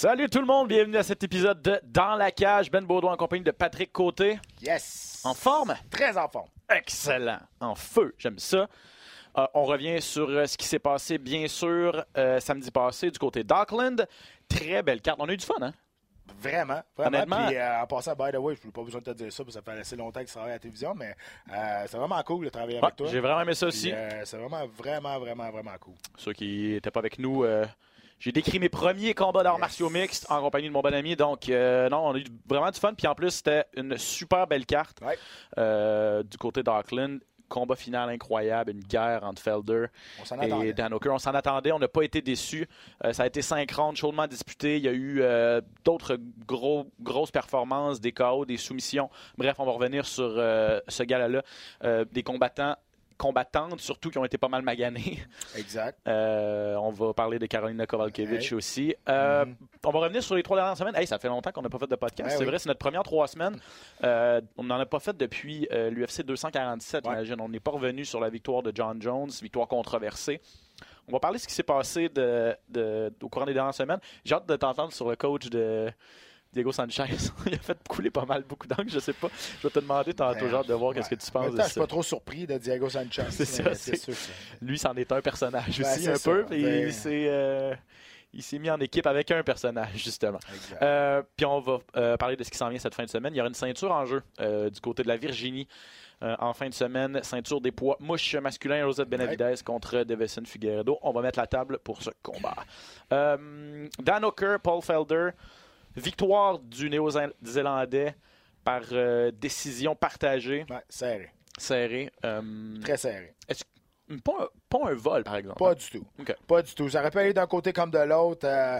Salut tout le monde, bienvenue à cet épisode de Dans la cage. Ben Baudouin en compagnie de Patrick Côté. Yes. En forme? Très en forme. Excellent. En feu, j'aime ça. Euh, on revient sur euh, ce qui s'est passé, bien sûr, euh, samedi passé du côté d'Auckland. Très belle carte. On a eu du fun, hein? Vraiment, vraiment. Honnêtement- Puis euh, en passant, by the way, je n'ai pas besoin de te dire ça, parce que ça fait assez longtemps que je travaille à la télévision, mais euh, c'est vraiment cool de travailler Ouais, avec toi. J'ai vraiment aimé ça Puis, aussi. euh, c'est vraiment, vraiment, vraiment, vraiment cool. Ceux qui n'étaient pas avec nous, j'ai décrit mes premiers combats d'arts Yes. martiaux mixtes en compagnie de mon bon ami. Donc, non, on a eu vraiment du fun. Puis en plus, c'était une super belle carte Ouais. du côté d'Auckland. Combat final incroyable, une guerre entre Felder et. Dan Hooker. On s'en attendait, on n'a pas été déçus. Euh, ça a été cinq rounds chaudement disputés. Il y a eu euh, d'autres gros, grosses performances, des KO, des soumissions. Bref, on va revenir sur euh, ce gala-là. Des combattants, combattantes surtout, qui ont été pas mal maganés. Exact. Euh, on va parler de Carolina Kovalkiewicz aussi. Euh, Mhm. On va revenir sur les trois dernières semaines. Hey, ça fait longtemps qu'on n'a pas fait de podcast. Ouais, c'est oui. vrai, c'est notre première trois semaines. Euh, on n'en a pas fait depuis l'UFC 247, Ouais. On n'est pas revenu sur la victoire de John Jones, victoire controversée. On va parler de ce qui s'est passé de, de- au courant des dernières semaines. J'ai hâte de t'entendre sur le coach de Diego Sanchez. Il a fait couler pas mal, beaucoup d'angles, je sais pas. Je vais te demander tantôt, j'ai hâte de voir Ouais. qu'est-ce que tu En penses de je suis pas trop surpris de Diego Sanchez. C'est ça, sûr Lui, c'en est un personnage aussi, un ça. peu. Ben- il s'est euh, il s'est mis en équipe avec un personnage, justement. Euh, puis on va euh, parler de ce qui s'en vient cette fin de semaine. Il y aura une ceinture en jeu du côté de la Virginie. euh, en fin de semaine, ceinture des poids mouche masculin, Joseph Benavidez contre Devison Figueredo. On va mettre la table pour ce combat. Euh, Dan Hooker, Paul Felder, victoire du Néo-Zélandais par euh, décision partagée, Ouais, serré. serrée. Euh, Très serré. pas, un, pas un vol, par exemple. Pas du tout. Pas du tout. Ça aurait pu aller d'un côté comme de l'autre. Euh,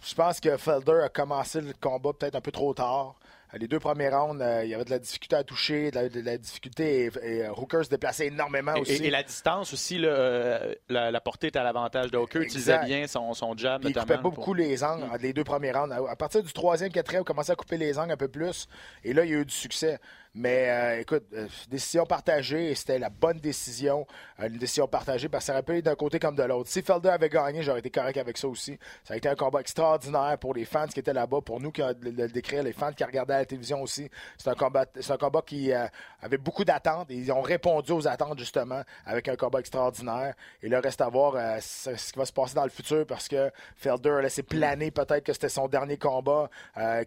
je pense que Felder a commencé le combat peut-être un peu trop tard. Les deux premiers rounds, euh, il y avait de la difficulté à toucher, de la, de la difficulté et, et, euh, Hooker se déplaçait énormément aussi. Et, et la distance aussi, euh, la, la portée était à l'avantage de Hooker. utilisait Exact. bien son, son jab, Puis il notamment. coupait pas pour- beaucoup les angles entre les deux premiers rounds. À à partir du troisième, quatrième, il commençait à couper les angles un peu plus. Et là, il y a eu du succès. Mais euh, écoute, euh, décision partagée et c'était la bonne décision. Euh, une décision partagée parce que ça aurait pu aller d'un côté comme de l'autre. Si Felder avait gagné, j'aurais été correct avec ça aussi. Ça a été un combat extraordinaire pour les fans qui étaient là-bas, pour nous qui le, le décrire, les fans qui regardaient la télévision aussi. C'est un combat, c'est un combat qui avait beaucoup d'attentes et ils ont répondu aux attentes justement avec un combat extraordinaire. Et là, reste à voir ce qui va se passer dans le futur parce que Felder a laissé planer peut-être que c'était son dernier combat,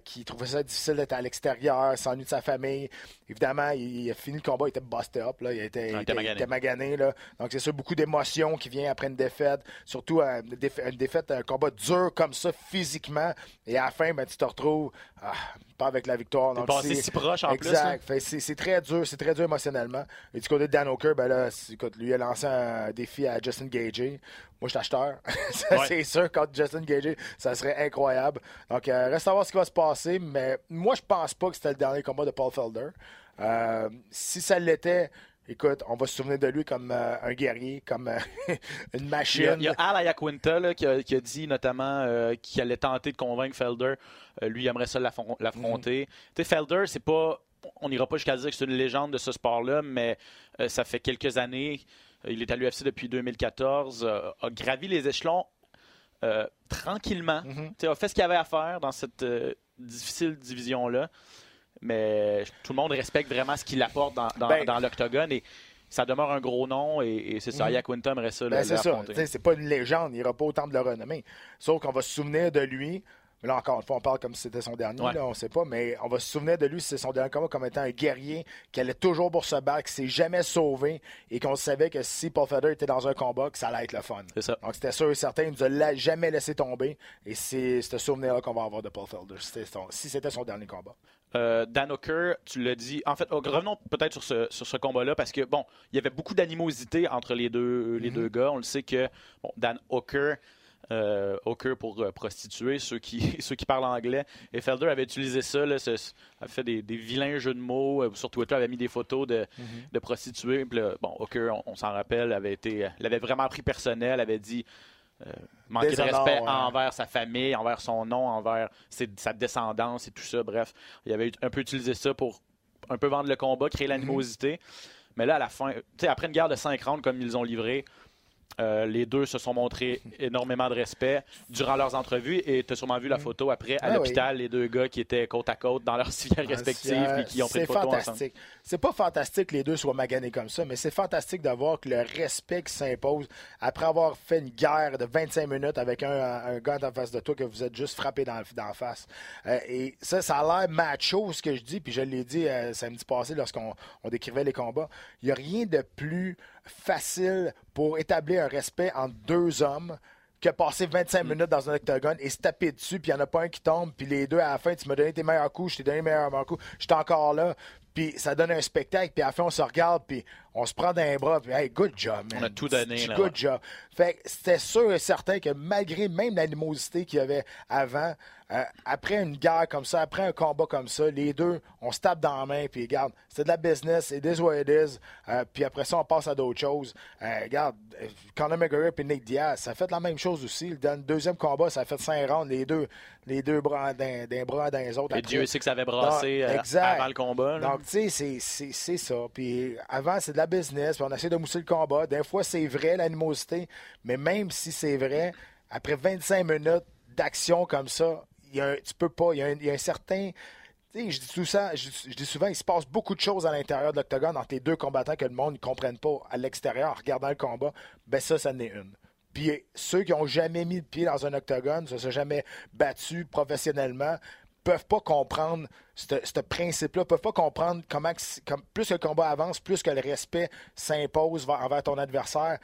qu'il trouvait ça difficile d'être à l'extérieur, s'ennuie de sa famille. Évidemment, il, il a fini le combat, il était busted up, là, il était, il il était il magané. était magané, là. Donc c'est sûr, beaucoup d'émotions qui viennent après une défaite, surtout euh, une défaite, un combat dur comme ça physiquement. Et à la fin, ben, tu te retrouves ah, pas avec la victoire. Donc, passé c'est- si proche en plus. Exact. Fait que c'est très dur, c'est très dur émotionnellement. Et du côté de Dan Hooker, ben là, écoute, lui a lancé un défi à Justin Gagey. Moi, je suis acheteur. Ça, Ouais. c'est sûr, contre Justin Gagey, ça serait incroyable. Donc, euh, reste à voir ce qui va se passer, mais moi, je pense pas que c'était le dernier combat de Paul Felder. Euh, si ça l'était, écoute, on va se souvenir de lui comme euh, un guerrier, comme euh, une machine. il y a Al Ayaquinta là, qui, a, qui a dit notamment euh, qu'il allait tenter de convaincre Felder. Lui, il aimerait ça l'affron- l'affronter. Tu sais, Felder, c'est pas. On n'ira pas jusqu'à dire que c'est une légende de ce sport-là, mais ça fait quelques années. Il est à l'UFC depuis 2014, euh, a gravi les échelons tranquillement. Mhm. Tu sais, a fait ce qu'il avait à faire dans cette difficile division-là. Mais tout le monde respecte vraiment ce qu'il apporte dans, dans, Ben- dans l'octogone. Et ça demeure un gros nom. Et, et c'est ça, Mhm. Ayaquinta aimerait ça. Ben, c'est ça. C'est pas une légende. Il n'ira pas autant de le renommer. Sauf qu'on va se souvenir de lui. Mais Là, encore une fois, on parle comme si c'était son dernier. Ouais. Là, on sait pas. Mais on va se souvenir de lui si c'est son dernier combat comme étant un guerrier qui allait toujours pour se battre, qui s'est jamais sauvé et qu'on savait que si Paul Feder était dans un combat, que ça allait être le fun. Ça. Donc, c'était sûr et certain. Il nous a la- jamais laissé tomber. Et c'est ce souvenir-là qu'on va avoir de Paul Felder si c'était son, si c'était son dernier combat. Euh, Dan Hooker, tu l'as dit. En fait, oh, revenons peut-être sur ce, sur ce combat-là parce que, bon, il y avait beaucoup d'animosité entre les deux, les deux gars. On le sait que bon, Dan Hooker, euh, Hooker pour euh, prostituer, ceux qui, ceux qui parlent anglais, et Felder avait utilisé ça, là, ce- avait fait des, des vilains jeux de mots. euh, sur Twitter, avait mis des photos de, de prostituées. Puis bon, Hooker, on, on s'en rappelle, avait été, l'avait vraiment pris personnel, avait dit. Euh, manquer de respect ouais. envers sa famille, envers son nom, envers ses- sa descendance et tout ça. Bref, il avait un peu utilisé ça pour un peu vendre le combat, créer l'animosité. Mais là, à la fin, tu sais, après une guerre de 5 rounds comme ils ont livré, euh, les deux se sont montrés énormément de respect durant leurs entrevues et tu as sûrement vu la photo après à Ah l'hôpital, les deux gars qui étaient côte à côte dans leurs civières respectives Euh, et qui ont pris c'est une photo ensemble. fantastique. C'est pas fantastique que les deux soient maganés comme ça, mais c'est fantastique de voir que le respect qui s'impose après avoir fait une guerre de 25 minutes avec un, un gars en face de toi que vous êtes juste frappé dans, dans la face. Euh, et ça, ça a l'air macho ce que je dis, puis je l'ai dit euh, samedi passé lorsqu'on on décrivait les combats. Il n'y a rien de plus facile pour établir un respect entre deux hommes que passer 25 minutes dans un octogone et se taper dessus, puis il n'y en a pas un qui tombe, puis les deux, à la fin, tu m'as donné tes meilleurs coups, je t'ai donné les meilleurs coups, j'étais encore là, puis ça donne un spectacle, puis à la fin, on se regarde, puis on se prend les bras, puis hey, good job, man. On a tout donné, là, Good job. Fait que c'était sûr et certain que malgré même l'animosité qu'il y avait avant, euh, après une guerre comme ça, après un combat comme ça, les deux, on se tape dans la main, puis regarde, c'est de la business, it is what it is, euh, puis après ça, on passe à d'autres choses. Euh, regarde, Conor McGregor et Nick Diaz, ça a fait la même chose aussi. Dans le deuxième combat, ça a fait cinq rounds, les deux, les deux bras d'un, d'un bras dans les autres. Et après. Dieu sait que ça avait brassé exact. avant le combat. là. Donc, tu sais, c'est ça. Puis avant, c'est de business, puis on essaie de mousser le combat. Des fois, c'est vrai, l'animosité, mais même si c'est vrai, après 25 minutes d'action comme ça, y tu peux pas. Il y, a un- certain. Je dis tout ça, je, dis souvent, il se passe beaucoup de choses à l'intérieur de l'octogone entre les deux combattants que le monde ne comprenne pas à l'extérieur en regardant le combat. Ben ça, ça en est une. Puis ceux qui ont jamais mis le pied dans un octogone, se sont jamais battus professionnellement, peuvent pas comprendre ce principe-là, peuvent pas comprendre comment, comme, plus que le combat avance, plus que le respect s'impose vers- envers ton adversaire.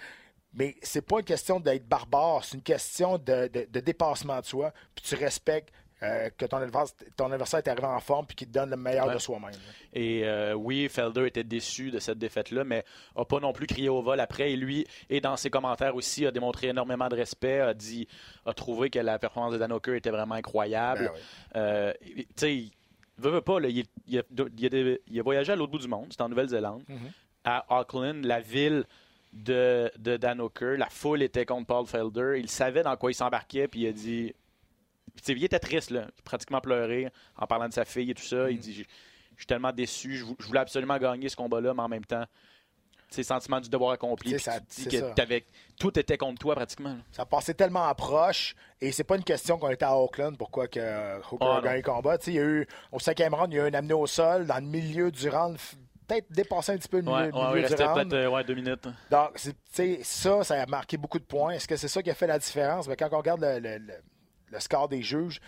Mais c'est pas une question d'être barbare, c'est une question de, de- de dépassement de soi, puis tu respectes euh, que ton adversaire, ton adversaire est arrivé en forme puis qu'il te donne le meilleur Ouais. de soi-même. Et euh, oui, Felder était déçu de cette défaite-là, mais n'a pas non plus crié au vol après. Et lui, et dans ses commentaires aussi, a démontré énormément de respect, a dit, a trouvé que la performance de Dan Hooker était vraiment incroyable. Ben oui. Euh, tu sais, il veut, veut pas, là, il, il a, il a des- il a voyagé à l'autre bout du monde, c'était en Nouvelle-Zélande, Mhm. à Auckland, la ville de, de Dan Hooker. La foule était contre Paul Felder. Il savait dans quoi il s'embarquait, puis il a dit. Il était triste, là, pratiquement pleuré en parlant de sa fille et tout ça. Il dit Je suis tellement déçu, je vou- je voulais absolument gagner ce combat-là, mais en même temps, c'est le sentiment du devoir accompli. Ça, tu que ça. tout était contre toi pratiquement. là. Ça passait tellement proche et c'est pas une question qu'on était à Auckland pourquoi que euh, Hooker Ah, a gagné le combat. Il y a eu au cinquième round, il y a eu un amené au sol dans le milieu du round, peut-être dépassé un petit peu le milieu, Ouais, le ouais, milieu il restait peut-être euh, ouais, deux minutes. Donc, c'est- tu sais, ça, ça a marqué beaucoup de points. Est-ce que c'est ça qui a fait la différence? Mais quand on regarde le, le- le- le score des juges,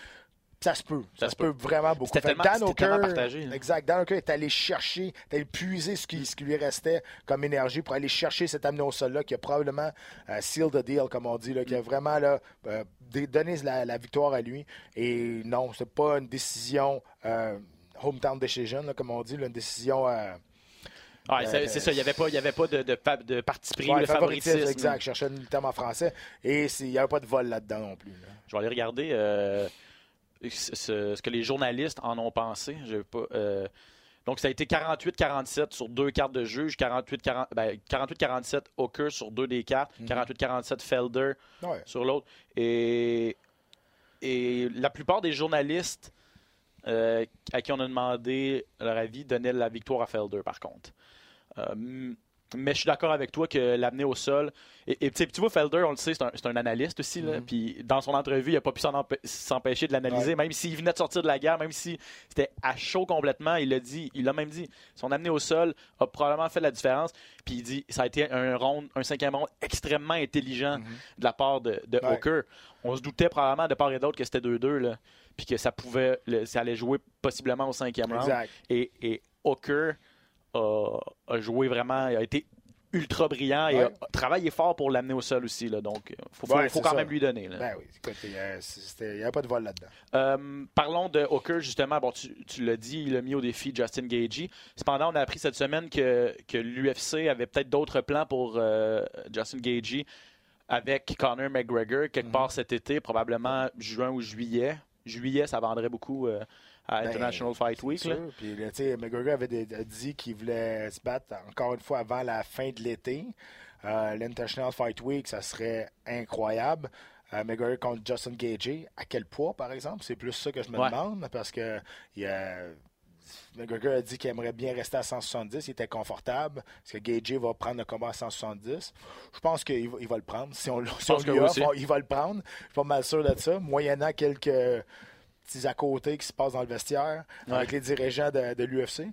ça se peut. Ça, se peut, vraiment beaucoup. C'était Fait c'était tellement partagé, là. Exact. Dan Hooker est allé chercher, est allé puiser ce qui, ce qui lui restait comme énergie pour aller chercher cet amené au sol-là qui a probablement euh, seal the deal, comme on dit, là, qui a vraiment là, euh, donné la, la victoire à lui. Et non, c'est pas une décision euh, hometown decision, là, comme on dit, là, une décision. Ouais, c'est c'est ça, il n'y avait pas, il y avait pas de, de, de parti pris, ouais, de favoritisme, favoritisme. exact. Je cherchais le terme en français. Et il n'y avait pas de vol là-dedans non plus. là. Je vais aller regarder euh, ce, que les journalistes en ont pensé. Pas, euh, donc, ça a été 48-47 sur deux cartes de juge, 48-40 ben, 48-47 Hooker sur deux des cartes, 48-47 Felder Ouais. sur l'autre. Et, et la plupart des journalistes euh, à qui on a demandé leur avis donnaient la victoire à Felder, par contre. Euh, mais je suis d'accord avec toi que l'amener au sol. Et, et, tu vois, Felder, on le sait, c'est un, analyste aussi. là. Puis dans son entrevue, il n'a pas pu s'empêcher de l'analyser, Ouais. même s'il venait de sortir de la guerre, même si c'était à chaud complètement. Il l'a dit, il l'a même dit. Son amené au sol a probablement fait la différence. Puis il dit, ça a été un round, un cinquième round extrêmement intelligent de la part de, de Ouais. Hooker. On se doutait probablement de part et d'autre que c'était 2-2, là, puis que ça pouvait, le- ça allait jouer possiblement au cinquième round. Exact. Et, et Hooker a, a joué vraiment, a été ultra brillant et Ouais. a travaillé fort pour l'amener au sol aussi. Là, donc, il faut, faut- Ouais, faut c'est quand ça. même lui donner. là. Ben oui, écoute, il n'y avait pas de vol là-dedans. Euh, parlons de Hooker, justement. Bon, tu, tu l'as dit, il a mis au défi Justin Gagey. Cependant, on a appris cette semaine que, que l'UFC avait peut-être d'autres plans pour euh, Justin Gagey avec Conor McGregor quelque Mhm. part cet été, probablement juin ou juillet. Juillet, ça vendrait beaucoup euh, à Ben, International Fight Week. Là. Puis, là, tu sais, McGregor avait dit qu'il voulait se battre encore une fois avant la fin de l'été. Euh, L'International Fight Week, ça serait incroyable. Euh, McGregor contre Justin Gagey. À quel poids, par exemple? C'est plus ça que je me Ouais. demande parce que il y a- McGregor a dit qu'il aimerait bien rester à 170. Il était confortable. Est-ce que Gagey va prendre le combat à 170? Je pense qu'il va, il va le prendre. Si on, si on lui offre, il va le prendre. Je suis pas mal sûr de ça. Moyennant quelques petits à côté qui se passent dans le vestiaire Ouais. avec les dirigeants de, de l'UFC.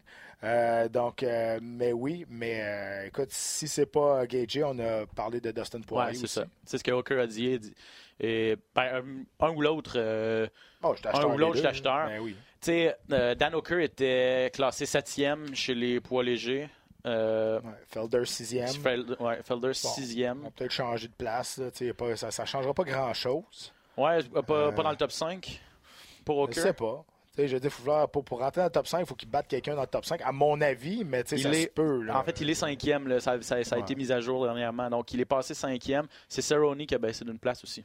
Euh, donc, euh, mais oui, mais euh, écoute, si c'est pas Gagey, on a parlé de Dustin Ouais, Poirier c'est aussi. ça. C'est ce que Hooker a dit. Et, ben, un, ou l'autre. Oh, Un ou l'autre, deux, je suis acheteur. Ben oui. Tu sais, Dan Hooker était classé septième chez les poids légers. Euh, Ouais, Felder sixième. Felder, ouais, Felder Bon, sixième. On va peut-être changer de place. là, pas- ça ne changera pas grand-chose. Ouais, pas, Euh, pas dans le top 5 pour Je Hooker. sais pas. Je vouloir- pour, pour rentrer dans le top 5, il faut qu'il batte quelqu'un dans le top 5, à mon avis, mais Il ça est- se peut. là. En fait, il est cinquième. Là. Ça, ça- ça a Ouais. été mis à jour dernièrement. Donc, il est passé cinquième. C'est Cerrone qui a baissé d'une place aussi.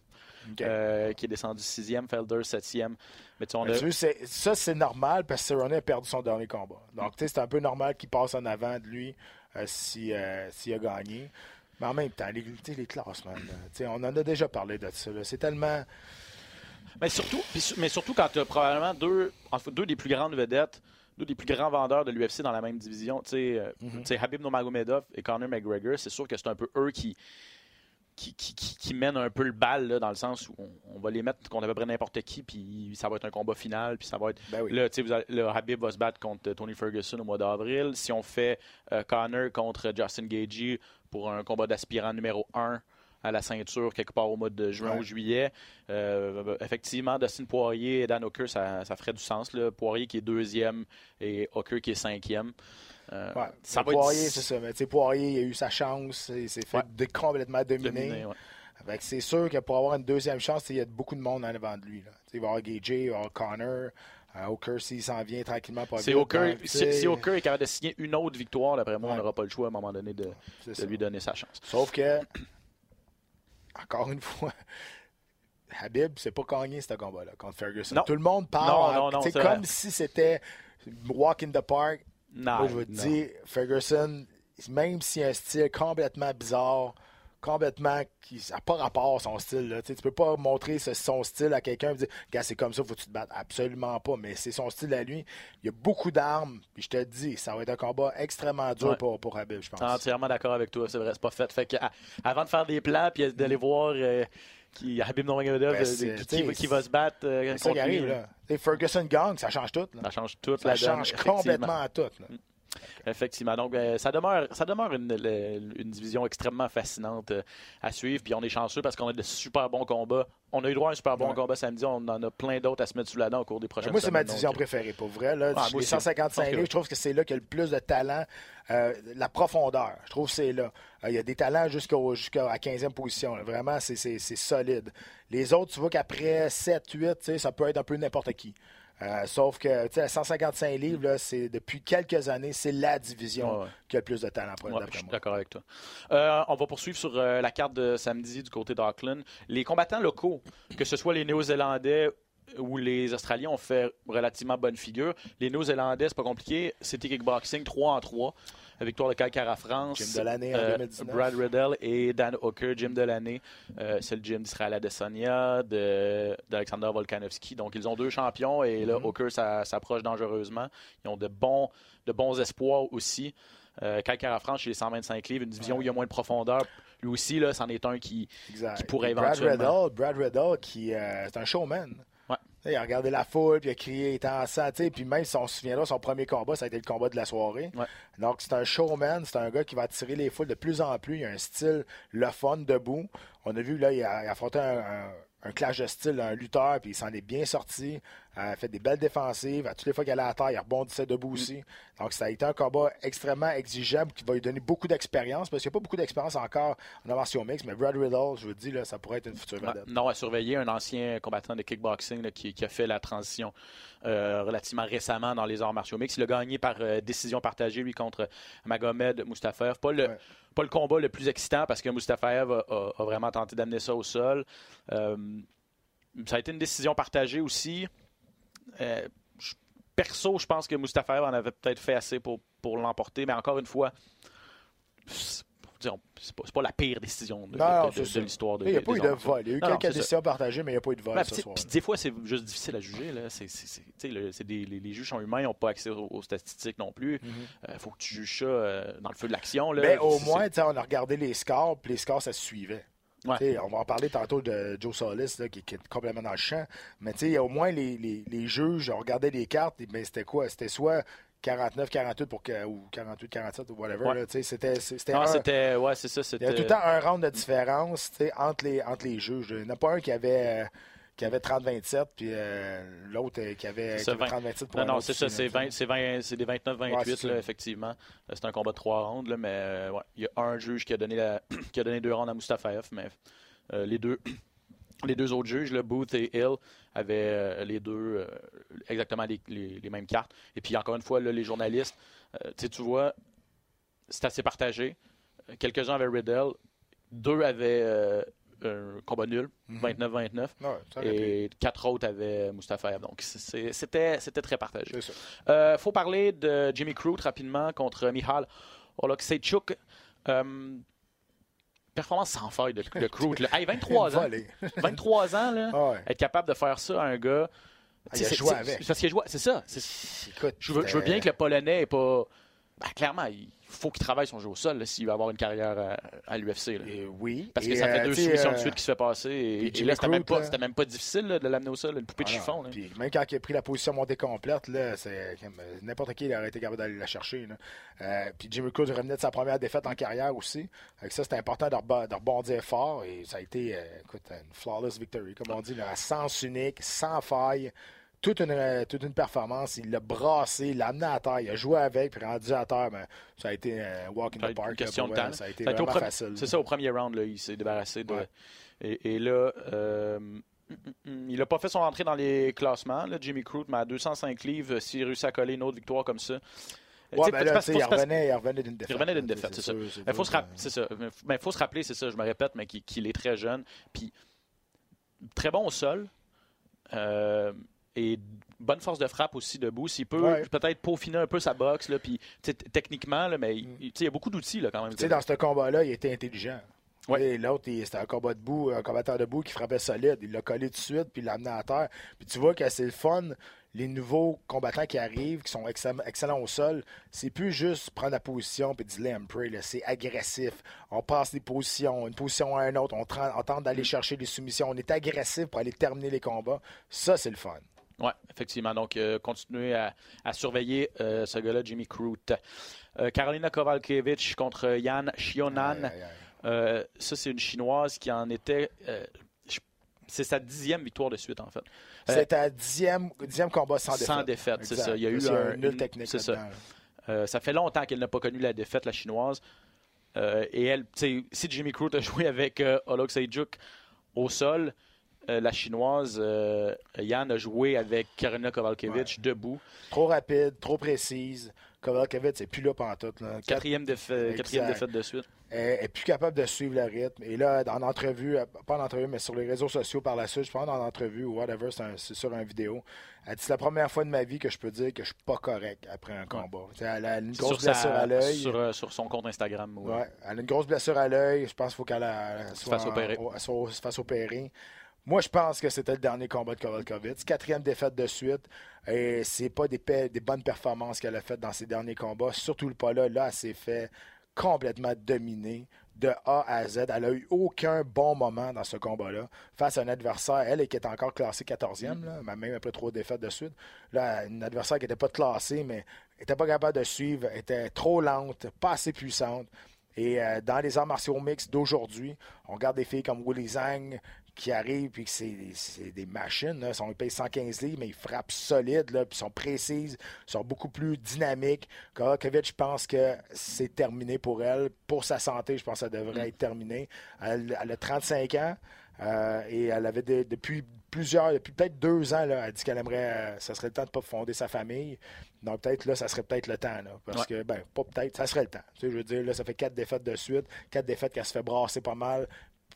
Euh, qui est descendu sixième. Felder septième. Mais tu on Mais a- tu vois, c'est- ça, c'est normal parce que Cerrone a perdu son dernier combat. Donc, c'est un peu normal qu'il passe en avant de lui euh, si, euh, s'il a gagné. Mais en même temps, les, les classements, on en a déjà parlé de ça. C'est tellement. Mais surtout, mais surtout quand tu as probablement deux, deux des plus grandes vedettes, deux des plus grands vendeurs de l'UFC dans la même division. Tu sais, euh, Mhm. Habib Nurmagomedov et Conor McGregor, c'est sûr que c'est un peu eux qui, qui, qui, qui- mènent un peu le bal là, dans le sens où on, on va les mettre contre à peu près n'importe qui, puis ça va être un combat final, puis ça va être Ben oui. Là, vous allez- Habib va se battre contre Tony Ferguson au mois d'avril. Si on fait euh, Connor contre Justin Gagey pour un combat d'aspirant numéro 1 à la ceinture quelque part au mois de juin Ouais. ou juillet, euh, effectivement, Dustin Poirier et Dan Hooker, ça, ça ferait du sens. Là. Poirier qui est deuxième et Hooker qui est cinquième. Euh, Ouais. ça Poirier, être c'est ça. Mais Poirier, il a eu sa chance. Il s'est fait Ouais. complètement dominer. c'est sûr que pour avoir une deuxième chance, il y a beaucoup de monde en avant de lui. Là. Il va y avoir Gagey, il va y avoir Connor. Hooker, s'il s'en vient tranquillement, pas si, sais, si Hooker est capable de signer une autre victoire, d'après moi, on n'aura pas le choix à un moment donné de, lui donner sa chance. Sauf que, encore une fois, Habib, c'est pas gagné ce combat-là contre Ferguson. Non. Tout le monde parle c'est comme vrai. si c'était walk in the park. Non, Moi, je veux non. dire, Ferguson, même s'il a un style complètement bizarre, complètement qui n'a pas rapport à son style. Là. Tu peux pas montrer ce- son style à quelqu'un et dire Gars, c'est comme ça, faut que tu te battes. Absolument pas. Mais c'est son style à lui. Il y a beaucoup d'armes. Puis je te dis, ça va être un combat extrêmement dur Ouais. pour, pour Habib, je pense. Entièrement d'accord avec toi, c'est vrai, c'est pas fait. Fait que, à- avant de faire des plans puis d'aller voir euh, qui, Habib Nurmagomedov Ben, euh, qui, qui va- qui va se battre euh, ça qui contre lui, arrive. Là. Ferguson gang, ça change tout. là. Ça change toute Ça la change complètement tout. là. Effectivement. Donc, euh, ça demeure, ça demeure une, division extrêmement fascinante euh, à suivre. Puis on est chanceux parce qu'on a de super bons combats. On a eu droit à un super bon Ouais. combat samedi. On en a plein d'autres à se mettre sous la dent au cours des prochaines Moi, c'est ma semaines. division Donc, préférée, pour vrai. Là, Ah, moi les aussi. 155 Je pense que livres, je trouve que c'est là qu'il y a le plus de talent. Euh, la profondeur, je trouve que c'est là. Euh, Il y a des talents jusqu'à la 15e position. là. Vraiment, c'est, solide. Les autres, tu vois qu'après 7, 8, tu sais, ça peut être un peu n'importe qui. Euh, sauf que, tu sais, à 155 livres, là, c'est, depuis quelques années, c'est la division Ouais, qui a le plus de talent, pour Ouais, je suis d'accord avec toi. Euh, on va poursuivre sur euh, la carte de samedi du côté d'Auckland. Les combattants locaux, que ce soit les Néo-Zélandais ou les Australiens, ont fait relativement bonne figure. Les Néo-Zélandais, c'est pas compliqué. C'était kickboxing 3 en 3. Victoire de Calcara France. Gym de l'année en euh, 2019. Brad Riddell et Dan Hooker, Jim de l'année. Euh, c'est le gym d'Israël Adesanya, de- d'Alexander Volkanovski. Donc, ils ont deux champions et là. Hooker ça- s'approche dangereusement. Ils ont de bons, de bons espoirs aussi. Euh, Calcara France, chez les 125 livres, une division où il y a moins de profondeur. Lui aussi, là, c'en est un qui. Qui pourrait Brad éventuellement- Riddle, Brad Riddle, qui euh, c'est un showman. Il a regardé la foule, puis il a crié, il était en sang, tu sais, puis même si on se souviendra, son premier combat, ça a été le combat de la soirée. Ouais. Donc, c'est un showman, c'est un gars qui va attirer les foules de plus en plus. Il a un style le fun, debout. On a vu, là, il a, il a affronté un, un- un clash de style, un lutteur, puis il s'en est bien sorti. Elle a fait des belles défensives. À toutes les fois qu'elle est à terre, il rebondissait debout aussi. Donc, ça a été un combat extrêmement exigeant qui va lui donner beaucoup d'expérience parce qu'il n'y a pas beaucoup d'expérience encore en version mix. Mais Brad Riddle, je vous dis, là, ça pourrait être une future vedette. Non, à surveiller un ancien combattant de kickboxing là, qui, qui, a fait la transition euh, relativement récemment dans les arts martiaux mix. Il a gagné par euh, décision partagée, lui, contre Magomed Mustafaev. Pas le, ouais. pas le combat le plus excitant parce que Mustafaev a, a, a vraiment tenté d'amener ça au sol. Euh, ça a été une décision partagée aussi. Euh, perso, je pense que Mustafaev en avait peut-être fait assez pour, pour l'emporter, mais encore une fois, c'est pas, pas, la pire décision de, de, de, l'histoire de Il n'y a pas eu de vol. Il y a eu non, quelques décisions partagées, mais il n'y a pas eu de vol. Ben, ce soir. Des fois, c'est juste difficile à juger. Là. Le, des, les, les, juges sont humains, ils n'ont pas accès aux, aux, statistiques non plus. Il mm-hmm. euh, faut que tu juges ça euh, dans le feu de l'action. Mais au moins, on a regardé les scores, puis les scores, ça se suivait. Ouais. On va en parler tantôt de Joe Solis là, qui, qui, est complètement dans le champ. Mais au moins, les, les, les, juges, on regardait les cartes, mais c'était quoi? C'était soit 49, 48 pour que, ou 48, 47 ou whatever. Ouais. C'était, c'était, ouais, c'est ça. Il y a tout le temps un round de différence entre les, entre les juges. Il n'y en a pas un qui avait. Euh, qui avait 30-27, puis euh, l'autre euh, qui avait, qui avait 30-27 pour Non, non, c'est ça, c'est, 20, c'est, 20, c'est des 29-28, Ouais, effectivement. C'est un combat de trois rounds, là, mais euh, ouais, il y a un juge qui a donné, la, qui a donné deux rounds à Mustafaev, mais euh, les deux. Les deux autres juges, là, Booth et Hill, avaient euh, les deux euh, exactement les, les, les, mêmes cartes. Et puis, encore une fois, là, les journalistes, euh, tu vois, c'est assez partagé. Quelques-uns avaient Riddle, deux avaient euh, un combat nul, Mhm. 29-29, Ouais, ça aurait et quatre autres avaient Mustafaev. Donc, c'était c'était très partagé. Ça. Euh, faut parler de Jimmy Crute rapidement contre Mihal Olaksechuk. Euh, performance sans faille de, de Crute. là. Hey, 23 ans. Volé. 23 ans, là, Ah ouais. être capable de faire ça à un gars. Ah, il a c'est- joué c'est- avec. c'est ça. c'est- Écoute, Je veux, je veux bien que le Polonais n'est pas. Ben, clairement, il faut qu'il travaille son jeu au sol s'il veut avoir une carrière à, à l'UFC. oui. Parce que Et, ça fait euh, deux soumissions euh, de suite qui se fait passer. Et, là, c'était même, pas- même difficile là, de l'amener au sol, une poupée de Ah chiffon. là. Puis même quand il a pris la position montée complète, euh, n'importe qui il aurait été capable d'aller la chercher. là. Euh, puis Jimmy Cruz revenait de sa première défaite en carrière aussi. Avec ça, c'était important de, rebondir fort et ça a été euh, écoute, une flawless victory, comme on dit, là, à sens unique, sans faille. Toute une, euh, toute une performance. Il l'a brassé, il l'a amené à terre, il a joué avec, puis rendu à terre, ben, ça a été un walk in the park. une question de temps. Ça a été Ça a été au vraiment premier- facile. C'est ça, au premier round, là, il s'est débarrassé de. Ouais. Et, et là, euh, il n'a pas fait son entrée dans les classements. Là, Jimmy Crute, mais à 205 livres, s'il réussit à coller une autre victoire comme ça. Ouais, ben là, il revenait, il revenait d'une défaite. Il revenait d'une défaite, c'est ça. Il faut, se faut rappeler, c'est ça, je me répète, mais qu'il est très jeune. Puis très bon au sol. Euh, et bonne force de frappe aussi debout. S'il peut Ouais. peut-être peaufiner un peu sa boxe, là, puis techniquement, là, mais il- Mm. il y a beaucoup d'outils quand même. Dans ce combat-là, il était intelligent. Ouais. L'autre, c'était un combat debout, un combattant debout qui frappait solide. Il l'a collé tout de suite, puis il l'a amené à terre. Puis tu vois que c'est le fun. Les nouveaux combattants qui arrivent, qui sont excellents, au sol, c'est plus juste prendre la position puis dire pray. là. C'est agressif. On passe des positions, une position à une autre. On, tente d'aller chercher des soumissions. On est agressif pour aller terminer les combats. Ça, c'est le fun. Oui, effectivement. Donc, euh, continuez à, à surveiller euh, ce gars-là, Jimmy Crute. Euh, Carolina Kovalkiewicz contre Yann Shionan. Aïe, aïe, aïe. Euh, ça, c'est une Chinoise qui en était. c'est sa dixième victoire de suite, en fait. C'est un dixième, dixième combat sans défaite. Sans défaite, c'est ça. Il y a eu un- un nul technique c'est ça. ça fait longtemps qu'elle n'a pas connu la défaite, la chinoise. Et elle, si Jimmy Crute a joué avec euh, Olok Sejuk au sol, euh, la chinoise, euh, Yann a joué avec Karina Kovalkiewicz debout. Trop rapide, trop précise. Kovalkiewicz c'est plus là. Là. Quatre- Quatrième, défa- Exact. quatrième défaite de suite. Elle est plus capable de suivre le rythme. Et là, dans l'entrevue, euh, pas en entrevue, mais sur les réseaux sociaux par la suite, je pense dans l'entrevue ou whatever, c'est un- sur une vidéo. Elle dit c'est la première fois de ma vie que je peux dire que je suis pas correct après un combat. Elle a une grosse Sur, sa- blessure à l'œil. sur, euh, sur son compte Instagram. ouais. Elle a une grosse blessure à l'œil. Je pense qu'il faut qu'elle a- elle soit fasse opérer. en- elle soit- se fasse opérer. Moi, je pense que c'était le dernier combat de Kovalkovitz. Quatrième défaite de suite. Et c'est pas des, bonnes performances qu'elle a faites dans ses derniers combats. Surtout le pas là. Là, elle s'est fait complètement dominer de A à Z. Elle a eu aucun bon moment dans ce combat-là face à un adversaire, elle, qui était encore classée 14e, là, même après trois défaites de suite. Là, une adversaire qui n'était pas classée, mais n'était pas capable de suivre, était trop lente, pas assez puissante. Et euh, dans les arts martiaux mix d'aujourd'hui, on regarde des filles comme Willy Zhang, qui arrivent puis que c'est des machines. Là. Payent 115 livres, mais ils frappent solide, là, puis ils sont précises, ils sont beaucoup plus dynamiques. Kovacevic, je pense que c'est terminé pour elle. Pour sa santé, je pense que ça devrait être terminé. Elle, elle a 35 ans euh, et elle avait des- depuis plusieurs, depuis peut-être deux ans, là, elle dit qu'elle aimerait, euh, ça serait le temps de pas fonder sa famille. Donc peut-être là, ça serait peut-être le temps. Là, parce Ouais. que, ben, pas peut-être, ça serait le temps. Tu sais, je veux dire, là, ça fait quatre défaites de suite, quatre défaites qu'elle se fait brasser pas mal,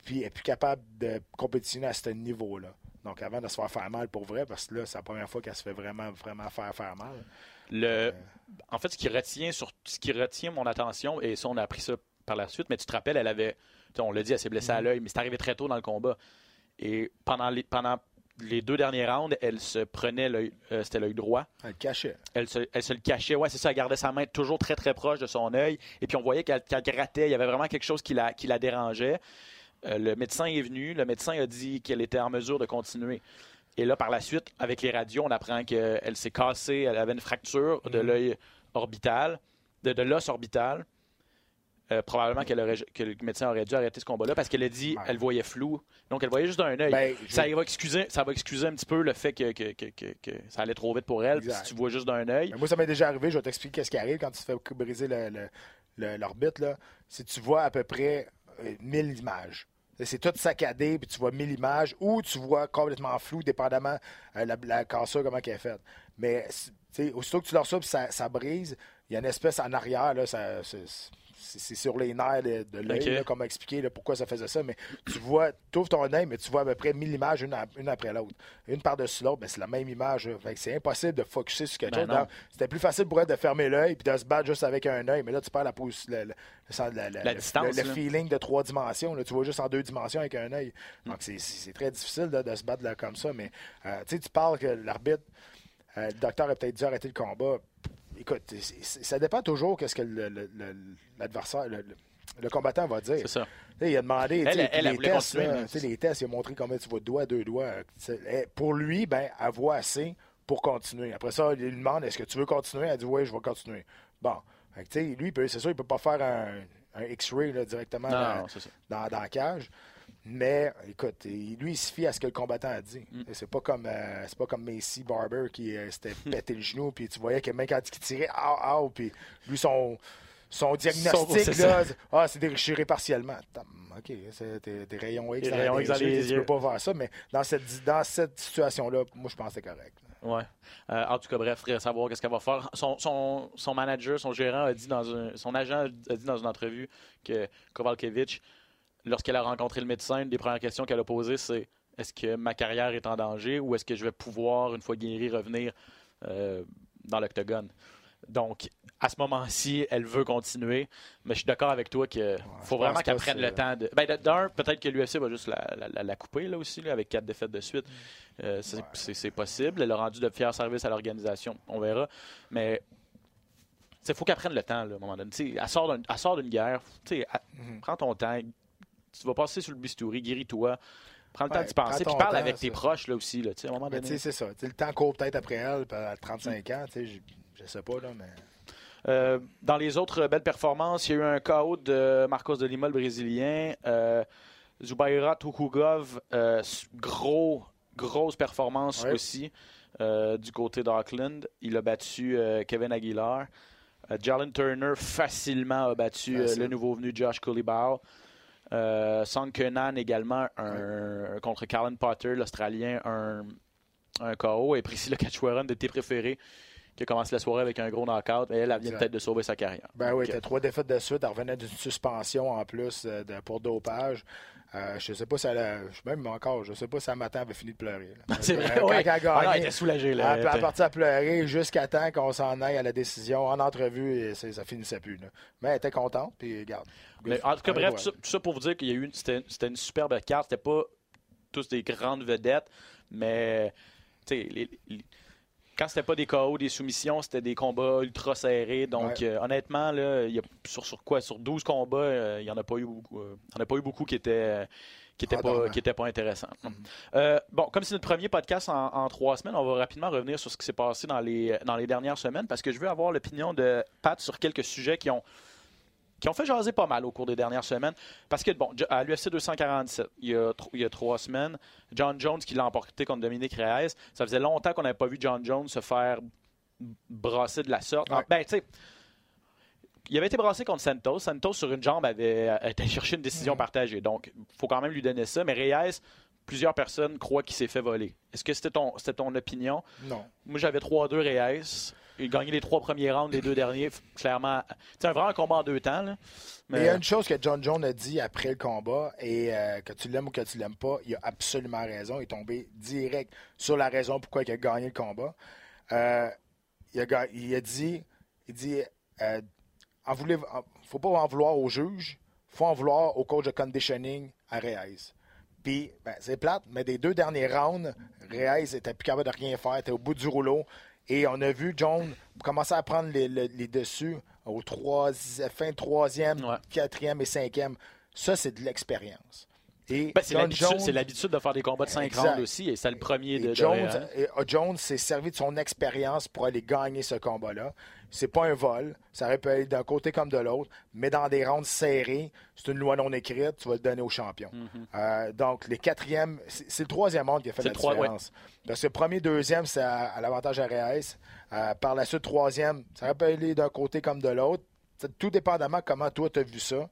puis elle est plus capable de compétitionner à ce niveau-là. Donc avant de se faire faire mal pour vrai, parce que là, c'est la première fois qu'elle se fait vraiment, vraiment faire faire mal. Le, en fait, ce qui retient sur ce qui retient mon attention, et ça, on a appris ça par la suite, mais tu te rappelles, elle avait, on l'a dit, elle s'est blessée à l'œil, mais c'est arrivé très tôt dans le combat. Et pendant les, pendant les deux derniers rounds, elle se prenait l'œil, euh, c'était l'œil droit. Elle le cachait. Elle se, elle se le cachait, ouais, c'est ça, elle gardait sa main toujours très très proche de son œil. Et puis on voyait qu'elle qu'elle grattait, il y avait vraiment quelque chose qui la, qui la dérangeait. Euh, le médecin est venu, le médecin a dit qu'elle était en mesure de continuer. Et là, par la suite, avec les radios, on apprend qu'elle s'est cassée, elle avait une fracture de l'œil orbital, de, de l'os orbital. Euh, probablement qu'elle aurait, que le médecin aurait dû arrêter ce combat-là parce qu'elle a dit Ouais. elle voyait flou. Donc, elle voyait juste d'un œil. Ben, ça, va excuser, ça va excuser un petit peu le fait que, que- que- que- que ça allait trop vite pour elle. Si tu vois juste d'un œil. Moi, ça m'est déjà arrivé. Je vais t'expliquer ce qui arrive quand tu te fais briser le- le- le- l'orbite. Si tu vois à peu près euh, 1000 images. C'est tout saccadé, puis tu vois 1000 images, ou tu vois complètement flou, dépendamment euh, la, la cassure, comment elle est faite. Mais aussitôt que tu leur ça, ça brise, il y a une espèce en arrière, là, ça, c'est, sur les nerfs de, de l'œil, Ok. là, comment expliquer là, pourquoi ça faisait ça. Mais tu vois, tu ouvres ton œil, mais tu vois à peu près 1000 images, une, à- une après l'autre. Une par-dessus l'autre, ben, c'est la même image. que c'est impossible de focusser sur quelque Ben chose. C'était plus facile pour elle de fermer l'œil puis de se battre juste avec un œil. Mais là, tu perds la, la- la- La distance, le, feeling de trois dimensions. là. Tu vois juste en deux dimensions avec un œil. Donc, c'est- très difficile là, de se battre là, comme ça. Mais euh, tu sais, tu parles que l'arbitre, euh, le docteur a peut-être dû arrêter le combat. Écoute, ça dépend toujours de ce que le- le- le- l'adversaire, le, combattant va dire. C'est ça. Il a demandé Elle, elle, les, voulait tests, là, les tests, il a montré combien tu vois de doigts, deux doigts. euh, Pour lui, ben, voit assez pour continuer. Après ça, il lui demande est-ce que tu veux continuer? Elle dit oui, je vais continuer. Bon. Fait que, lui, c'est sûr, il ne peut pas faire un, un X-ray directement Non, dans, non, dans, dans la cage. Mais écoute, lui, il se fie à ce que le combattant a dit. Mm. C'est pas comme euh, c'est pas comme Macy Barber qui euh, s'était pété le genou, puis tu voyais que même quand il tirait, ah, ah, puis lui, son, son diagnostic, c'est là, ah, c'est déchiré partiellement. OK, c'est des, rayons X Des dans rayons les X dans yeux, les tu yeux. peux pas faire ça, mais dans cette, dans cette situation-là, moi, je pense que c'est correct. Ouais. Euh, en tout cas, bref, savoir qu'est-ce qu'elle va faire. Son, son, son manager, son gérant a dit dans un, son agent a dit dans une entrevue que Kovalkiewicz, lorsqu'elle a rencontré le médecin, une des premières questions qu'elle a posées, c'est est-ce que ma carrière est en danger ou est-ce que je vais pouvoir, une fois guéri, revenir euh, dans l'octogone? Donc, à ce moment-ci, elle veut continuer, mais je suis d'accord avec toi qu'il faut vraiment qu'elle que prenne le temps de. Ben, d'un, peut-être que l'UFC va juste la, la- la- la couper là aussi, là, avec quatre défaites de suite. Euh, c'est, possible. Elle a rendu de fiers services à l'organisation. On verra. Mais il faut qu'elle prenne le temps là, à un moment donné. Tu sais, Elle sort, d'une guerre. Mhm. Prends ton temps. Tu vas passer sur le bistouri, guéris-toi. Prends le temps d'y penser. Puis parle avec tes proches là aussi. Là, à un moment donné. c'est ça. Le temps court peut-être après elle, à 35 ans, je, sais pas, là, mais... Euh, dans les autres belles performances, il y a eu un KO de Marcos de Lima, le Brésilien. Euh, Zubaira Tukugov, euh, gros, grosse performance Ouais. aussi euh, du côté d'Auckland. Il a battu Kevin Aguilar. Jalen Turner facilement a battu Facile. le nouveau venu Josh Coolibao. Euh, Song Kenan également un, contre Carlin Potter, l'Australien, un, un KO. Et Priscilla Cachuaran de tes préférés qui a commencé la soirée avec un gros knockout. Mais elle, elle vient peut-être de sauver sa carrière. Ben oui, t'as trois défaites de suite. Elle revenait d'une suspension en plus euh, de- pour dopage. Euh, je sais pas si elle a, même encore, je sais pas si elle avait fini de pleurer. C'est vrai, Euh, Quand oui. elle a Ah gagné, elle était soulagée. Là. elle, à pleurer jusqu'à temps qu'on s'en aille à la décision en entrevue et c'est- ça finissait plus. là. Mais elle était contente, puis regarde. Mais en tout cas, bref, ouais. tout ça, tout ça pour vous dire qu'il y a eu c'était, c'était une superbe carte. C'était pas tous des grandes vedettes, mais les- les- quand c'était pas des KO, des soumissions, c'était des combats ultra serrés. Donc, Ouais. euh, honnêtement, là, il y a, sur, sur quoi? Sur 12 combats, euh, il n'y en a pas eu beaucoup. euh, y en a pas eu beaucoup qui étaient. euh, qui n'étaient Ah, pas, non, qui étaient pas intéressants. Mhm. Euh, bon, comme c'est notre premier podcast en, en trois semaines, on va rapidement revenir sur ce qui s'est passé dans les, dans les dernières semaines parce que je veux avoir l'opinion de Pat sur quelques sujets qui ont qui ont fait jaser pas mal au cours des dernières semaines. Parce que, bon, à l'UFC 247, il y, a, il y a trois semaines, John Jones qui l'a emporté contre Dominique Reyes, ça faisait longtemps qu'on n'avait pas vu John Jones se faire brasser de la sorte. Ouais. Ben, tu sais, il avait été brassé contre Santos. Santos, sur une jambe, avait euh, été chercher une décision partagée. Donc, il faut quand même lui donner ça. Mais Reyes, plusieurs personnes croient qu'il s'est fait voler. Est-ce que c'était ton, c'était ton opinion? Non. Moi, j'avais 3-2 Reyes. Il a gagné les trois premiers rounds, les deux derniers, clairement. C'est un vrai combat en deux temps. Là. Mais il y a une chose que John Jones a dit après le combat, et euh, que tu l'aimes ou que tu l'aimes pas, il a absolument raison. Il est tombé direct sur la raison pourquoi il a gagné le combat. Euh, il, a, il a dit, il dit, euh, en voulez, en- faut pas en vouloir au juge, faut en vouloir au coach de conditioning à Reyes. Puis, ben, c'est plate, mais des deux derniers rounds, Reyes était plus capable de rien faire, était au bout du rouleau. Et on a vu John commencer à prendre les, les- les dessus au troisi- fin troisième, Ouais. quatrième et cinquième. Ça, c'est de l'expérience. Ben, c'est l'habitude, Jones- de faire des combats de 5 Exact. rounds aussi, et c'est le premier de, et de Jones, et, euh, Jones s'est servi de son expérience pour aller gagner ce combat-là. C'est pas un vol. Ça aurait pu aller d'un côté comme de l'autre. Mais dans des rounds serrés, c'est une loi non écrite. Tu vas le donner au champion. Euh, donc, les quatrièmes, c'est le troisième round qui a fait la trois- différence. Parce que premier, deuxième, c'est à, à l'avantage à Reyes. Euh, par la suite, troisième, ça aurait pu aller d'un côté comme de l'autre. Tout dépendamment comment toi, tu as vu ça.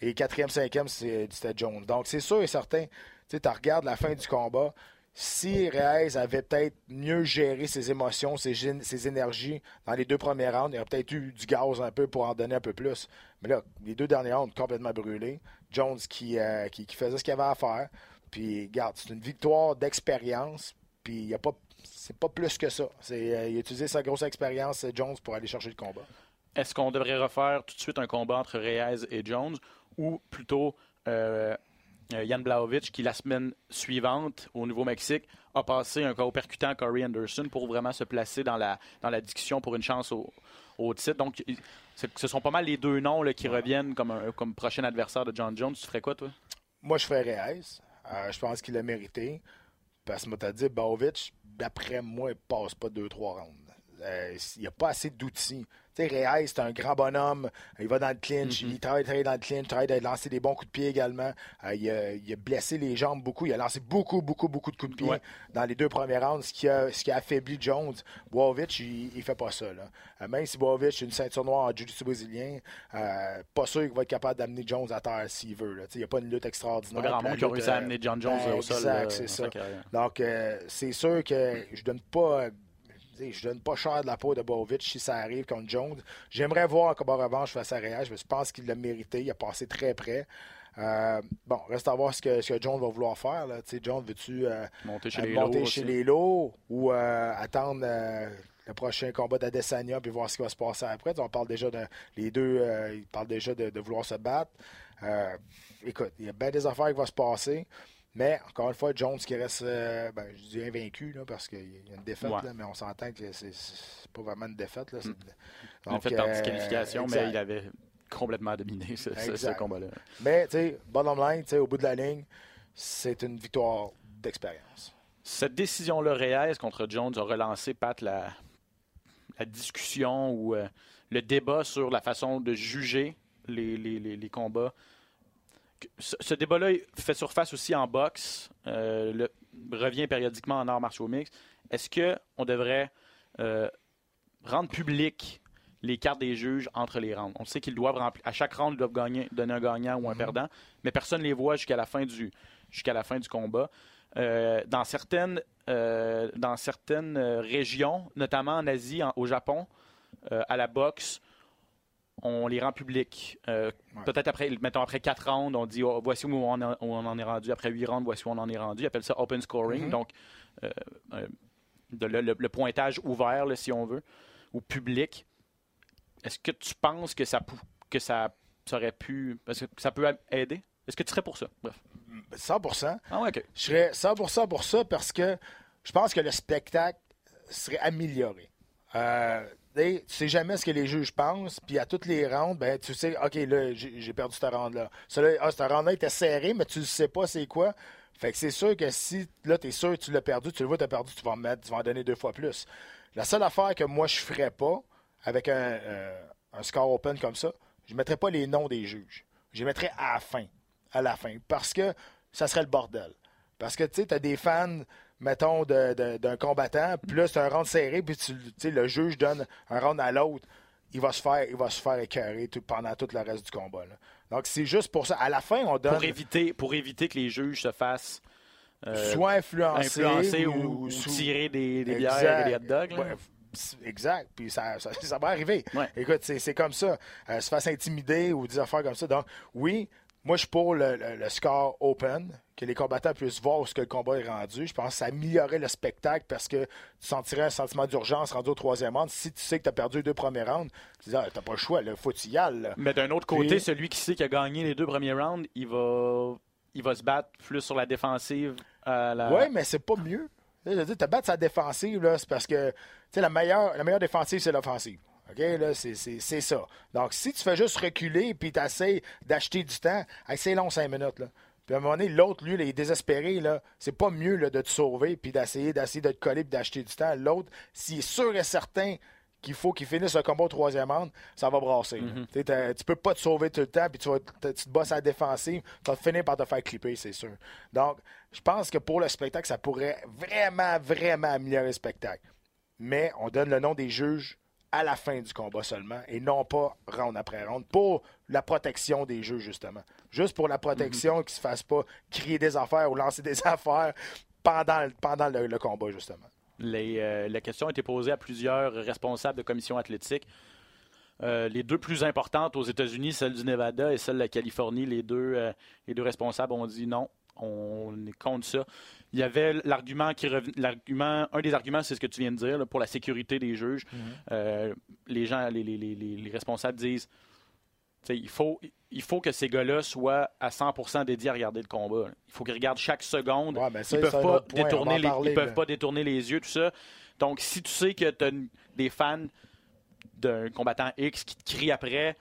Et quatrième, cinquième, c'est- c'était Jones. Donc, c'est sûr et certain, tu sais, regardes la fin du combat. Si Reyes avait peut-être mieux géré ses émotions, ses, énergies dans les deux premiers rounds, il aurait peut-être eu du gaz un peu pour en donner un peu plus. Mais là, les deux derniers rounds, complètement brûlés. Jones qui, euh, qui, faisait ce qu'il avait à faire. Puis, regarde, c'est une victoire d'expérience. Puis, il a pas, c'est pas plus que ça. C'est, euh, il a utilisé sa grosse expérience, euh, Jones, pour aller chercher le combat. Est-ce qu'on devrait refaire tout de suite un combat entre Reyes et Jones ou plutôt euh, Jan Blaovic qui, la semaine suivante, au Nouveau-Mexique, a passé un KO percutant à Corey Anderson pour vraiment se placer dans la, dans la discussion pour une chance au, au titre. Donc, ce sont pas mal les deux noms là, qui reviennent comme, un- comme prochain adversaire de John Jones. Tu ferais quoi, toi? Moi, je ferais Reyes. Euh, je pense qu'il a mérité. Parce que moi, t'as dit, Bovic, d'après moi, il passe pas 2-3 rounds. Euh, il n'y a pas assez d'outils. Tu sais, Reyes, c'est un grand bonhomme. Il va dans le clinch. Il travaille, travaille dans le clinch. Il travaille à lancer des bons coups de pied également. Euh, il, a, il a blessé les jambes beaucoup. Il a lancé beaucoup, beaucoup, beaucoup de coups de pied Ouais. dans les deux premiers rounds, ce qui a, ce qui a affaibli Jones. Bovic, il, il fait pas ça. Là. Euh, même si Bovic a une ceinture noire en jiu-jitsu brésilien, euh, pas sûr qu'il va être capable d'amener Jones à terre s'il veut. là. Il n'y a pas une lutte extraordinaire. Pas grand monde qui a réussi à amener John Jones ben, au sol. exact, c'est ça. Donc, c'est sûr que je donne pas. Je donne pas cher de la peau de Bovic si ça arrive contre Jones. J'aimerais voir un combat revanche face à mais je pense qu'il l'a mérité. Il a passé très près. Euh, bon, reste à voir ce que, ce que Jones va vouloir faire. Là. Tu sais, Jones, veux-tu euh, Monter chez euh, les monter lots chez aussi. les lots ou euh, attendre le prochain combat d'Adesanya puis voir ce qui va se passer après? On parle déjà de. Les deux, ils parlent déjà de, de vouloir se battre. Écoute, il y a bien des affaires qui vont se passer. Mais encore une fois, Jones qui reste, euh, ben, je dis invaincu, là, parce qu'il y a une défaite, Ouais. là, mais on s'entend que c'est c'est pas vraiment une défaite. Là, c'est- a Donc, fait par euh, disqualification, exact. mais il avait complètement dominé ce, ce- ce Exact. combat-là. Mais, tu sais, bottom line, au bout de la ligne, c'est une victoire d'expérience. Cette décision-là, Reyes contre Jones, a relancé, Pat, la, la discussion ou euh, le débat sur la façon de juger les, les- les- les combats. Ce, ce débat-là fait surface aussi en boxe, euh, le- revient périodiquement en arts martiaux mixtes. Est-ce qu'on devrait euh, rendre public les cartes des juges entre les rounds? On sait qu'ils doivent remplir. À chaque round, ils doivent gagner, donner un gagnant ou un perdant, mais personne ne les voit jusqu'à la fin du, jusqu'à la fin du combat. Euh, dans certaines, dans certaines régions, notamment en Asie, en- au Japon, à la boxe, on les rend publics. Euh, Ouais. Peut-être après, mettons après quatre rounds, on dit oh, voici où on, en- où on en est rendu. Après huit rounds, voici où on en est rendu. Ils appellent ça open scoring. Mhm. Donc, euh, euh, de- le, le- le pointage ouvert, là, si on veut, ou public. Est-ce que tu penses que ça, que ça, ça aurait pu. Parce que ça peut aider? Est-ce que tu serais pour ça? Bref. 100 Ah ouais, ok. Je serais 100% pour ça parce que je pense que le spectacle serait amélioré. Euh, sais, tu sais jamais ce que les juges pensent, puis à toutes les rounds, ben, tu sais, OK, là, j'ai perdu cette round-là. Ah, cette round-là était serré, mais tu ne sais pas c'est quoi. Fait que c'est sûr que si, là, tu es sûr que tu l'as perdu, tu le vois, tu as perdu, tu vas en mettre, tu vas en donner deux fois plus. La seule affaire que moi, je ferais pas avec un, euh, un score open comme ça, je ne mettrais pas les noms des juges. Je mettrais à la fin. À la fin. Parce que ça serait le bordel. Parce que, tu sais, tu as des fans, mettons, d'un combattant, c'est un round serré, puis tu le juge donne un round à l'autre. Il va se faire, il va se faire écœurer tout, pendant tout le reste du combat. là. Donc, c'est juste pour ça. À la fin, on donne Pour éviter, pour éviter que les juges se fassent euh, soit influencé, influencer ou, ou sous- tirer des, des bières et des hot dogs. Ouais, exact. Puis ça, ça, ça va arriver. Ouais. Écoute, c'est c'est comme ça. Euh, se fasse intimider ou des affaires comme ça. Donc, oui, moi, je suis pour le, le- le score open, que les combattants puissent voir où ce que le combat est rendu. Je pense que ça améliorerait le spectacle parce que tu sentirais un sentiment d'urgence rendu au troisième round. Si tu sais que tu as perdu les deux premiers rounds, tu dis, ah, t'as pas le choix, il faut y ailles. là. Mais d'un autre côté, Puis- celui qui sait qu'il a gagné les deux premiers rounds, il va, il va se battre plus sur la défensive. À la... Oui, mais c'est pas mieux. Je veux dire, te battre sa défensive, là, c'est parce que la meilleure, la meilleure défensive, c'est l'offensive. OK, là, c'est, ça. Donc, si tu fais juste reculer puis tu essaies d'acheter du temps, hey, c'est long, cinq minutes. Là. Puis à un moment donné, l'autre, lui, il est désespéré. Là, c'est pas mieux là, de te sauver puis d'essayer, d'essayer de te coller puis d'acheter du temps. L'autre, s'il est sûr et certain qu'il faut qu'il finisse le combat au troisième round, ça va brasser. sais, t'as- Tu peux pas te sauver tout le temps puis tu, vas, te- tu te bosses à la défensive, tu vas finir par te faire clipper, c'est sûr. Donc, je pense que pour le spectacle, ça pourrait vraiment, vraiment améliorer le spectacle. Mais on donne le nom des juges à la fin du combat seulement et non pas round après round pour la protection des juges, justement. Juste pour la protection qu'ils ne se fassent pas crier des affaires ou lancer des affaires pendant, le- pendant le, le combat, justement. Les, euh, la question a été posée à plusieurs responsables de commissions athlétiques. Euh, les deux plus importantes aux États-Unis, celle du Nevada et celle de la Californie, les deux, euh, les deux responsables ont dit non, on est contre ça. Il y avait l'argument qui l'argument, un des arguments, c'est ce que tu viens de dire, là, pour la sécurité des juges. Euh, les gens, les, les- les- les- les responsables disent, il faut, il faut que ces gars-là soient à 100% dédiés à regarder le combat. là. Il faut qu'ils regardent chaque seconde. Ouais, ben ça, ils peuvent pas point, détourner les, ils peuvent pas détourner les yeux, tout ça. Donc, si tu sais que tu as des fans d'un combattant X qui te crie après,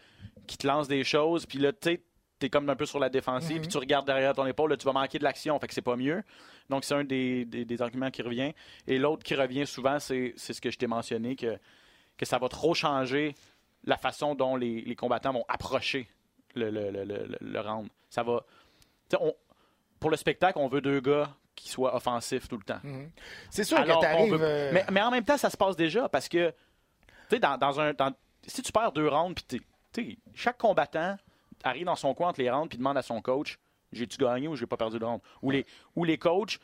qui te lance des choses, puis là, tu sais, t'es comme un peu sur la défensive, Mhm. puis tu regardes derrière ton épaule, là, tu vas manquer de l'action, fait que c'est pas mieux. Donc, c'est un des, des- des arguments qui revient. Et l'autre qui revient souvent, c'est ce que je t'ai mentionné, que, que ça va trop changer la façon dont les, les combattants vont approcher le, le, le, le- le round. Ça va. on- pour le spectacle, on veut deux gars qui soient offensifs tout le temps. C'est sûr Alors que veut- euh, mais, mais en même temps, ça se passe déjà parce que, tu sais, dans, dans un. dans- si tu perds deux rounds, puis chaque combattant arrive dans son coin entre les rounds puis demande à son coach j'ai-tu gagné ou j'ai pas perdu de round Ou les, ou les coachs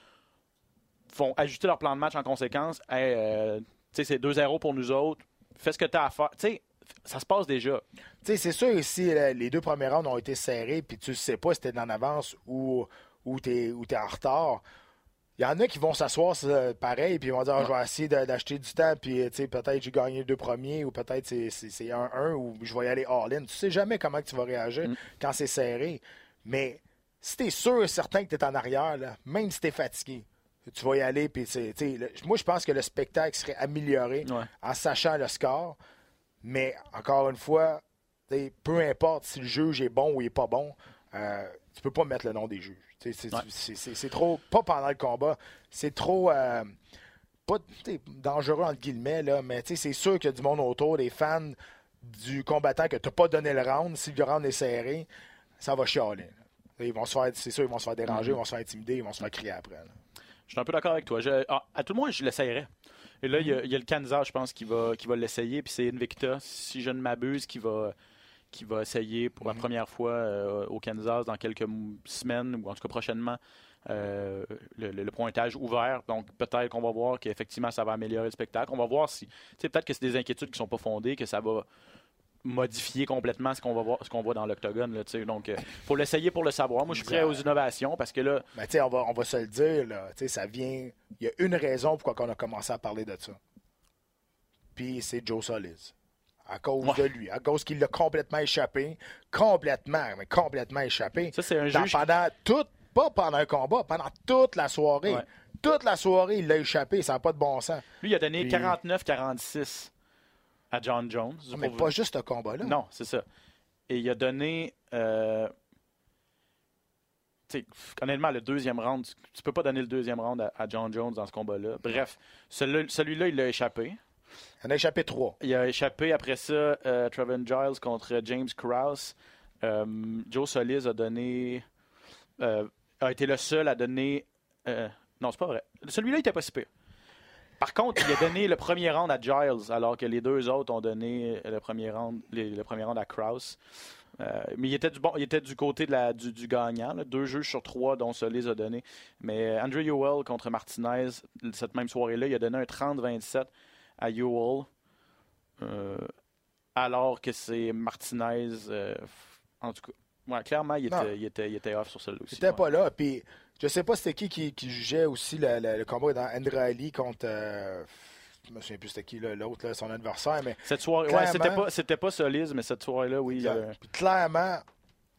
font ajuster leur plan de match en conséquence. Hey, euh, tu sais, c'est 2-0 pour nous autres. Fais ce que tu as à faire. Tu ça se passe déjà. Tu sais, c'est sûr, si euh, les deux premiers rounds ont été serrés, puis tu sais pas si t'es en avance ou, ou t'es ou t'es en retard, il y en a qui vont s'asseoir c'est pareil, puis ils vont dire Ah, je vais essayer d'acheter du temps, puis euh, peut-être j'ai gagné les deux premiers, ou peut-être c'est- c'est c'est 1-1, ou je vais y aller all-in. Tu sais jamais comment tu vas réagir quand c'est serré. Mais si tu es sûr et certain que tu es en arrière, là, même si tu es fatigué, tu vas y aller, puis moi je pense que le spectacle serait amélioré Ouais. en sachant le score. Mais encore une fois, peu importe si le juge est bon ou il est pas bon, euh, tu peux pas mettre le nom des juges. C'est Ouais. trop, pas pendant le combat, c'est trop euh, pas dangereux entre guillemets, là, mais c'est sûr qu'il y a du monde autour, des fans du combattant que tu n'as pas donné le round. Si le round est serré, ça va chialer. là. Ils vont se faire, c'est sûr, ils vont se faire déranger, Mm-hmm. ils vont se faire intimider, ils vont se faire crier après. là. Je suis un peu d'accord avec toi. Je- ah, à tout le moins, je l'essayerais. Et là, il y a- il y, a le Kansas, je pense, qui va, qui va l'essayer. Puis c'est Invicta, si je ne m'abuse, qui va, qui va essayer pour la première fois euh, au Kansas dans quelques semaines, ou en tout cas prochainement, euh, le, pointage ouvert. Donc peut-être qu'on va voir qu'effectivement, ça va améliorer le spectacle. On va voir si. Peut-être que c'est des inquiétudes qui ne sont pas fondées, que ça va modifier complètement ce qu'on va voir ce qu'on voit dans l'octogone là, tu sais. donc il faut l'essayer pour le savoir moi je suis prêt aux innovations parce que là Mais tu sais, on va, on va se le dire, là, tu sais, ça vient. Il y a une raison pourquoi on a commencé à parler de ça. Puis c'est Joe Solis. À cause Ouais. de lui. À cause qu'il l'a complètement échappé. Complètement, mais complètement échappé. Ça, c'est un Dans- juge- Pendant toute, pas pendant un combat, pendant toute la soirée. Ouais. Toute la soirée, il l'a échappé. Ça n'a pas de bon sens. lui il a donné Puis- 49-46 à John Jones Mais Pour- pas juste ce combat-là. Non, c'est ça. Et il a donné. euh, honnêtement, le deuxième round, tu, peux pas donner le deuxième round à, à John Jones dans ce combat-là. Bref, celui- celui-là, il l'a échappé. Il en a échappé trois. Il a échappé après ça euh, Trevin Giles contre James Krause. Euh, Joe Solis a donné. euh, a été le seul à donner. euh, non, c'est pas vrai. Celui-là, il était pas si pire. Par contre, il a donné le premier round à Giles, alors que les deux autres ont donné le premier round, le premier à Krause. Mais il était du, bon, il était du côté du, gagnant. Deux juges sur trois dont Solis a donné. Mais Andrew Ewell contre Martinez, cette même soirée-là, il a donné un 30-27 à Ewell. Euh, alors que c'est Martinez. euh, en tout cas, ouais, clairement, il était, il, était, il était off sur celui-là aussi. C'était ouais. pas là. Puis je sais pas c'était qui, qui qui jugeait aussi le, le- le combat dans Andrade contre. euh, je me souviens plus c'était qui l'autre, son adversaire, mais Cette soirée, ouais, c'était pas, c'était pas Solis, mais cette soirée-là, oui. il clairement, à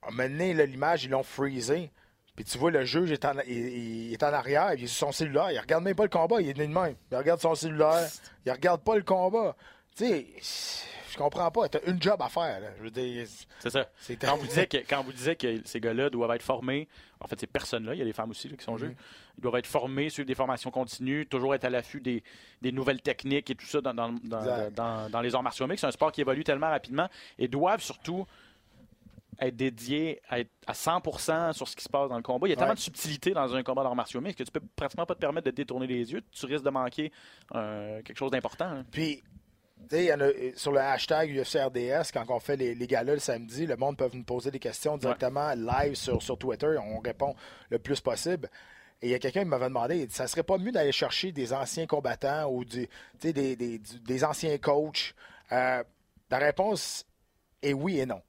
un moment l'image, ils l'ont freezé. Puis tu vois, le juge est en, il, il est en arrière, il est sur son cellulaire. Il regarde même pas le combat, il est né de même. Il regarde son cellulaire, il regarde pas le combat. Tu sais, je comprends pas. T'as une job à faire. Là. Je veux dire, C'est ça. c'est Quand vous disiez que, quand vous disiez que ces gars-là doivent être formés, en fait, ces personnes-là, il y a des femmes aussi là, qui sont juges, ils doivent être formés, suivre des formations continues, toujours être à l'affût des, des nouvelles techniques et tout ça dans- dans les arts martiaux mixtes. C'est un sport qui évolue tellement rapidement et doivent surtout être dédiés à, être à 100% sur ce qui se passe dans le combat. Il y a tellement de subtilité dans un combat d'arts martiaux mixtes que tu peux pratiquement pas te permettre de détourner les yeux. Tu risques de manquer euh, quelque chose d'important. hein. Puis, tu a, sur le hashtag UFCRDS, quand on fait les, les galas le samedi, le monde peut nous poser des questions directement live sur, sur Twitter. On répond le plus possible. Et il y a quelqu'un qui m'avait demandé, ça serait pas mieux d'aller chercher des anciens combattants ou du, des, des, des anciens coachs? Euh, la réponse est oui et non.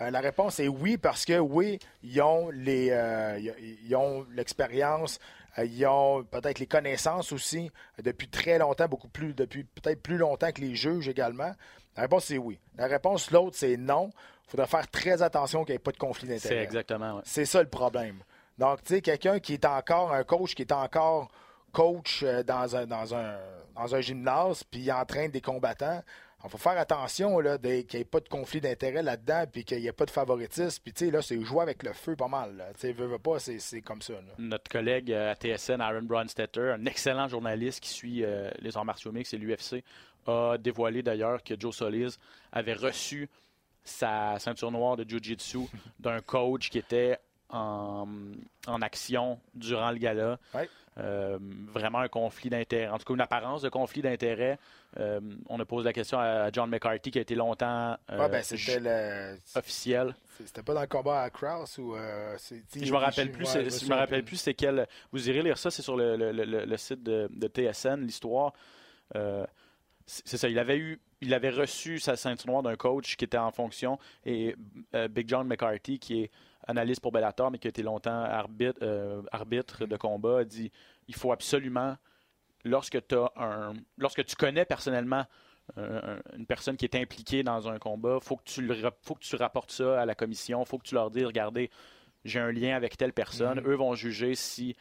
Euh, la réponse est oui parce que oui, ils ont les euh, ils- ils ont l'expérience, euh, ils ont peut-être les connaissances aussi depuis très longtemps, beaucoup plus depuis peut-être plus longtemps que les juges également. La réponse c'est oui. La réponse l'autre c'est non. Il faudrait faire très attention qu'il n'y ait pas de conflit C'est d'intérêt. exactement. ouais. C'est ça le problème. Donc, tu sais, quelqu'un qui est encore un coach, qui est encore coach dans un, dans un, dans un gymnase, puis il entraîne des combattants, il faut faire attention qu'il n'y ait pas de conflit d'intérêt là-dedans, puis qu'il n'y ait pas de favoritisme. Puis, tu sais, là, c'est jouer avec le feu pas mal. Tu sais, veux, pas, c'est comme ça. notre collègue euh, à TSN, Aaron Bronstetter, un excellent journaliste qui suit euh, les arts martiaux mixtes et l'UFC, a dévoilé d'ailleurs que Joe Solis avait reçu sa ceinture noire de Jiu-Jitsu d'un coach qui était en, en action durant le gala. Ouais. Euh, vraiment un conflit d'intérêt, en tout cas une apparence de conflit d'intérêt. Euh, on a posé la question à John McCarthy qui a été longtemps euh, Ouais, ben, c'était ju- le. officiel. C'était pas dans le combat à Krause ou. Je me rappelle plus, ouais, je me rappelle plus c'est quel. Vous irez lire ça, c'est sur le, le- le- le site de, de TSN, l'histoire. Euh, c'est ça, il avait eu, il avait reçu sa ceinture noire d'un coach qui était en fonction et euh, Big John McCarthy, qui est analyste pour Bellator, mais qui a été longtemps arbitre, euh, arbitre de combat, a dit il faut absolument, lorsque, t'as un, lorsque tu connais personnellement euh, un- une personne qui est impliquée dans un combat, faut que tu le faut que tu rapportes ça à la commission, faut que tu leur dises regardez, j'ai un lien avec telle personne, eux vont juger si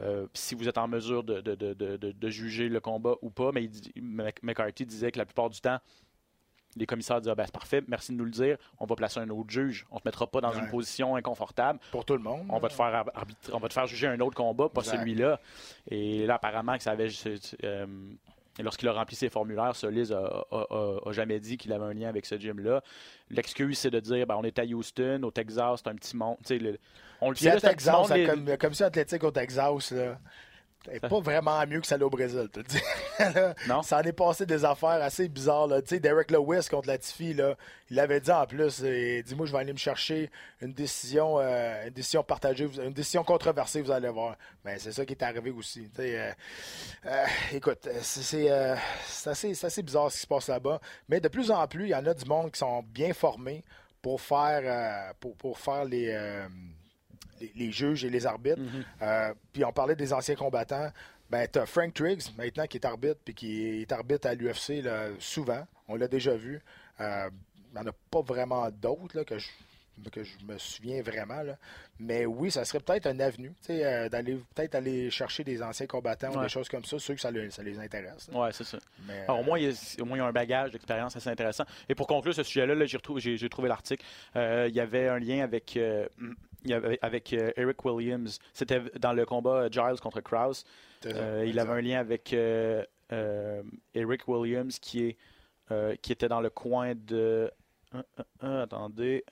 euh, si vous êtes en mesure de, de- de- de- juger le combat ou pas, mais il McCarthy disait que la plupart du temps, les commissaires disaient Ah, ben, c'est parfait, merci de nous le dire, on va placer un autre juge, on ne te mettra pas dans Ouais. une position inconfortable, Pour tout le monde. on va te faire on va te faire juger un autre combat, pas celui-là. Et là, apparemment, que ça avait. euh, Lorsqu'il a rempli ses formulaires, Solis a, a- a- a jamais dit qu'il avait un lien avec ce gym-là. L'excuse, c'est de dire ben, on est à Houston, au Texas, c'est un petit monde. Tu sais, le- on le sait, un petit Texas, monde, la, les- com- la commission athlétique au Texas, là, pas vraiment mieux que celle au Brésil. Là, Non. Ça en est passé des affaires assez bizarres. Là. Tu sais, Derek Lewis contre Latifi, là, il avait dit en plus, dis-moi, je vais aller me chercher une décision, euh, une décision partagée, une décision controversée, vous allez voir. Mais c'est ça qui est arrivé aussi. Euh, euh, écoute, c'est c'est, c'est assez, c'est assez bizarre ce qui se passe là-bas. Mais de plus en plus, il y en a du monde qui sont bien formés pour faire, pour, pour faire les, les, les juges et les arbitres. Euh, puis on parlait des anciens combattants. Ben, t'as Frank Triggs, maintenant, qui est arbitre, puis qui est arbitre à l'UFC souvent. On l'a déjà vu. Euh, il n'y en a pas vraiment d'autres que, je, que je me souviens vraiment. là. Mais oui, ça serait peut-être un avenue, tu sais, euh, d'aller peut-être aller chercher des anciens combattants ou des choses comme ça, ceux que ça, les- ça les intéresse. Ouais, c'est ça. Mais, Alors, au, moins, il y a, au moins, il y a un bagage d'expérience assez intéressant. Et pour conclure ce sujet-là, là, j'ai, trouvé l'article. Euh, il y avait un lien avec, euh, avec euh, Eric Williams. C'était dans le combat euh, Giles contre ça, Euh, il avait un lien avec euh, euh, Eric Williams qui, est, qui était dans le coin de. attendez.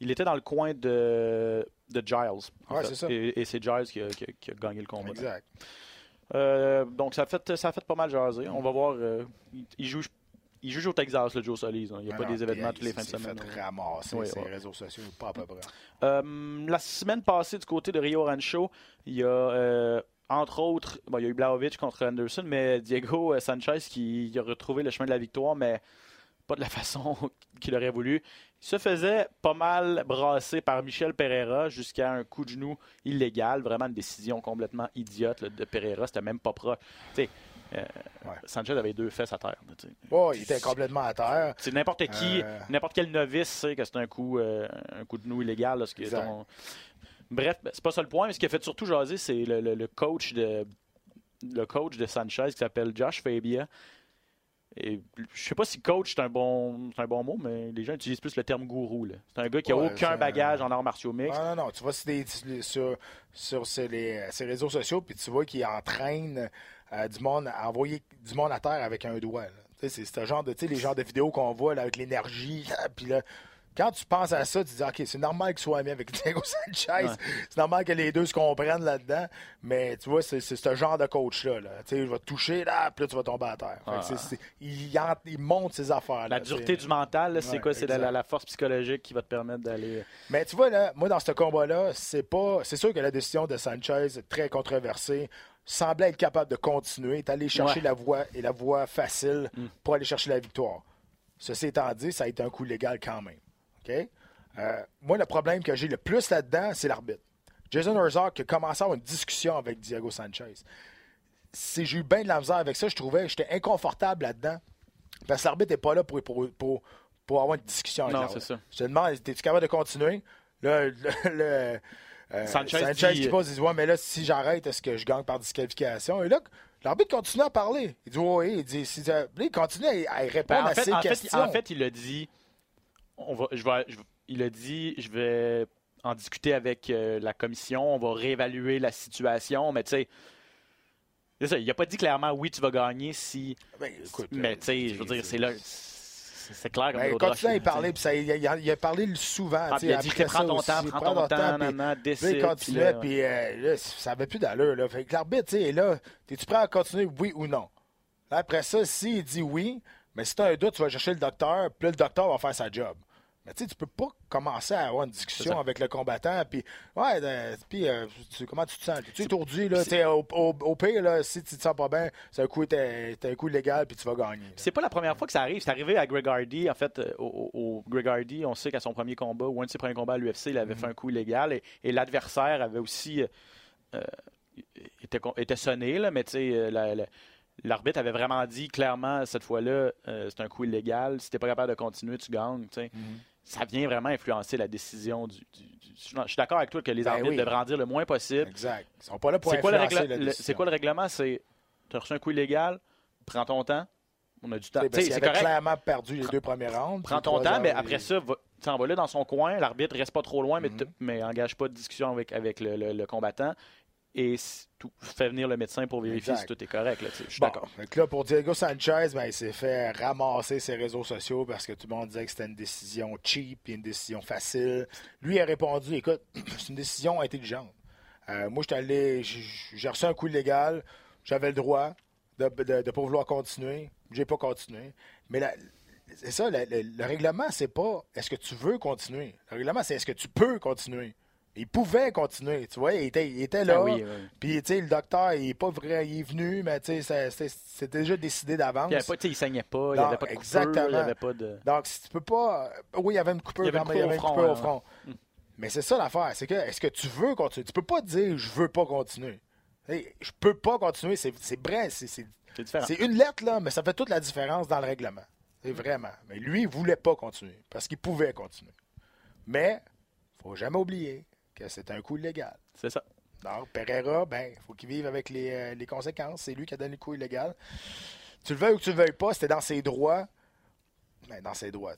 Il était dans le coin de, de Giles. Ouais, c'est ça. Et, et c'est Giles qui a, qui a- qui a gagné le combat. Exact. Donc, ça a, fait, ça a fait pas mal jaser. On va voir. il, il juge, il juge au Texas, le Joe Solis. hein. Il n'y a Ah pas non, des événements toutes les il fins de s'est semaine. fait ramasser Oui, ses ouais. réseaux sociaux, pas à peu près. Euh, la semaine passée, du côté de Rio Rancho, il y a, euh, entre autres, bon, il y a eu Blaovic contre Anderson, mais Diego euh, Sanchez qui a retrouvé le chemin de la victoire, mais pas de la façon qu'il aurait voulu. Il se faisait pas mal brasser par Michel Pereira jusqu'à un coup de genou illégal. Vraiment une décision complètement idiote là, de Pereira. C'était même pas proche. Euh, Ouais. Sanchez avait deux fesses à terre. Oh, il était complètement à terre. C'est n'importe qui, Euh. n'importe quel novice sait que c'est un coup, euh, un coup de genou illégal. là, ce que ton- Bref, ben, c'est pas ça le point, mais ce qui a fait surtout jaser, c'est le, le- le coach de le coach de Sanchez qui s'appelle Josh Fabia. Et je sais pas si coach c'est un bon c'est un bon mot, mais les gens utilisent plus le terme gourou. C'est un gars qui a Ouais, aucun c'est- bagage en arts martiaux mixtes. Non, non, non. Tu vas sur, des- sur, sur les- ses réseaux sociaux, puis tu vois qu'il entraîne euh, du monde à envoyer du monde à terre avec un doigt. C'est ce genre de, les genres de vidéos qu'on voit là, avec l'énergie. Puis là, quand tu penses à ça, tu te dis, OK, c'est normal qu'il soit ami avec Diego Sanchez. Ouais. C'est normal que les deux se comprennent là-dedans. Mais tu vois, c'est c'est ce genre de coach-là. Là. Tu sais, il va te toucher, là, puis là, tu vas tomber à terre. Ah. il, en- il monte ses affaires. La dureté du mental, c'est Ouais, quoi? C'est la, la- la force psychologique qui va te permettre d'aller. Mais tu vois, là, moi, dans ce combat-là, c'est pas. C'est sûr que la décision de Sanchez est très controversée. Semblait être capable de continuer, est allé chercher Ouais. la voie et la voie facile Mm. pour aller chercher la victoire. Ceci étant dit, ça a été un coup légal quand même. OK? Euh, moi, le problème que j'ai le plus là-dedans, c'est l'arbitre. Jason Herzog qui a commencé à avoir une discussion avec Diego Sanchez. Si j'ai eu bien de la misère avec ça, je trouvais que j'étais inconfortable là-dedans. Parce que l'arbitre n'est pas là pour, pour, pour, pour avoir une discussion avec Non, c'est ça. Je te demande, es-tu capable de continuer? Là, le, le- euh, Sanchez Sanchez, dit- qui pose, il dit Ouais, mais là, si j'arrête, est-ce que je gagne par disqualification? Et là, l'arbitre continue à parler. Il dit Oui, il dit si, là, il continue à, à répondre Ben, en, à fait, ses en, fait, questions. en fait, il a dit. On va, je vais, je- il a dit je vais en discuter avec euh, la commission, on va réévaluer la situation, mais tu sais. c'est ça, il a pas dit clairement oui, tu vas gagner si. Ben, écoute, mais euh, tu sais, je veux dire, c'est là. C'est clair comme Ben, il tu puis ça, il, a, il a parlé souvent. Ah, tu il a dit après prends ton temps, prends ton temps, Puis décide. il puis continuait, puis euh, là, ça avait plus d'allure. Là. Fait que l'arbitre, tu sais, là, es-tu prêt à continuer, oui ou non? Là, après ça, s'il dit oui, mais si tu as un doute, tu vas chercher le docteur, puis le docteur va faire sa job. Mais tu sais, tu peux pas commencer à avoir une discussion avec le combattant, puis ouais, euh, puis euh, tu- comment tu te sens? Tu es étourdi, là, au, au, au pire, là, si tu te sens pas bien, c'est un coup, t'as un coup illégal, puis tu vas gagner. C'est pas la première fois que ça arrive. C'est arrivé à Greg Hardy. En fait, euh, au, au- Greg Hardy, on sait qu'à son premier combat, ou un de ses premiers combats à l'UFC, il avait Mhm. fait un coup illégal et, et l'adversaire avait aussi euh, euh, était, sonné, là, mais tu sais, l'arbitre avait vraiment dit clairement cette fois-là, euh, c'est un coup illégal. Si t'es pas capable de continuer, tu gagnes. Mhm. Ça vient vraiment influencer la décision du. du- du- je suis d'accord avec toi que les Ben arbitres oui. devraient en dire le moins possible. Exact. Ils sont pas là pour C'est quoi, le influencer règle- la le- décision. c'est quoi le règlement? C'est tu as reçu un coup illégal, prends ton temps. On a du temps. Qu'il C'est avait correct. clairement perdu les deux premiers rounds. Prends ton temps, mais après il- ça, va, va là dans son coin. L'arbitre reste pas trop loin, mais, mais engage pas de discussion avec, avec le, le- le combattant. Et tout, fait venir le médecin pour vérifier Exact. si tout est correct. là. Je suis Bon, d'accord. que là, pour Diego Sanchez, ben, il s'est fait ramasser ses réseaux sociaux parce que tout le monde disait que c'était une décision cheap et une décision facile. Lui a répondu écoute, c'est une décision intelligente. Euh, moi, j'étais allé, j'ai j'ai reçu un coup illégal, j'avais le droit de ne pas vouloir continuer. J'ai pas continué. Mais la- c'est ça, le, le- le règlement, c'est pas est-ce que tu veux continuer. Le règlement, c'est est-ce que tu peux continuer. Il pouvait continuer, tu vois, il était, il était là. Ah oui, oui. Puis, tu sais, le docteur, il est pas vrai, il est venu, mais tu sais, déjà décidé d'avance. Il, il saignait pas, il n'y avait pas de coupure, exactement. il avait pas de. Donc, si tu peux pas. Oui, il y avait une coupure Il y avait une avait au une front, au front. Mais c'est ça l'affaire, c'est que est-ce que tu veux continuer? Tu peux pas dire je veux pas continuer. Hey, je peux pas continuer, c'est vrai, c'est une lettre, là, mais ça fait toute la différence dans le règlement. C'est vraiment. Mais lui, il voulait pas continuer parce qu'il pouvait continuer. Mais, faut jamais oublier que c'est un coup illégal. C'est ça. Donc, Pereira, ben, faut qu'il vive avec les, euh, les conséquences. C'est lui qui a donné le coup illégal. Tu le veuilles ou tu le veuilles pas, c'était dans ses droits. Ben, dans ses droits.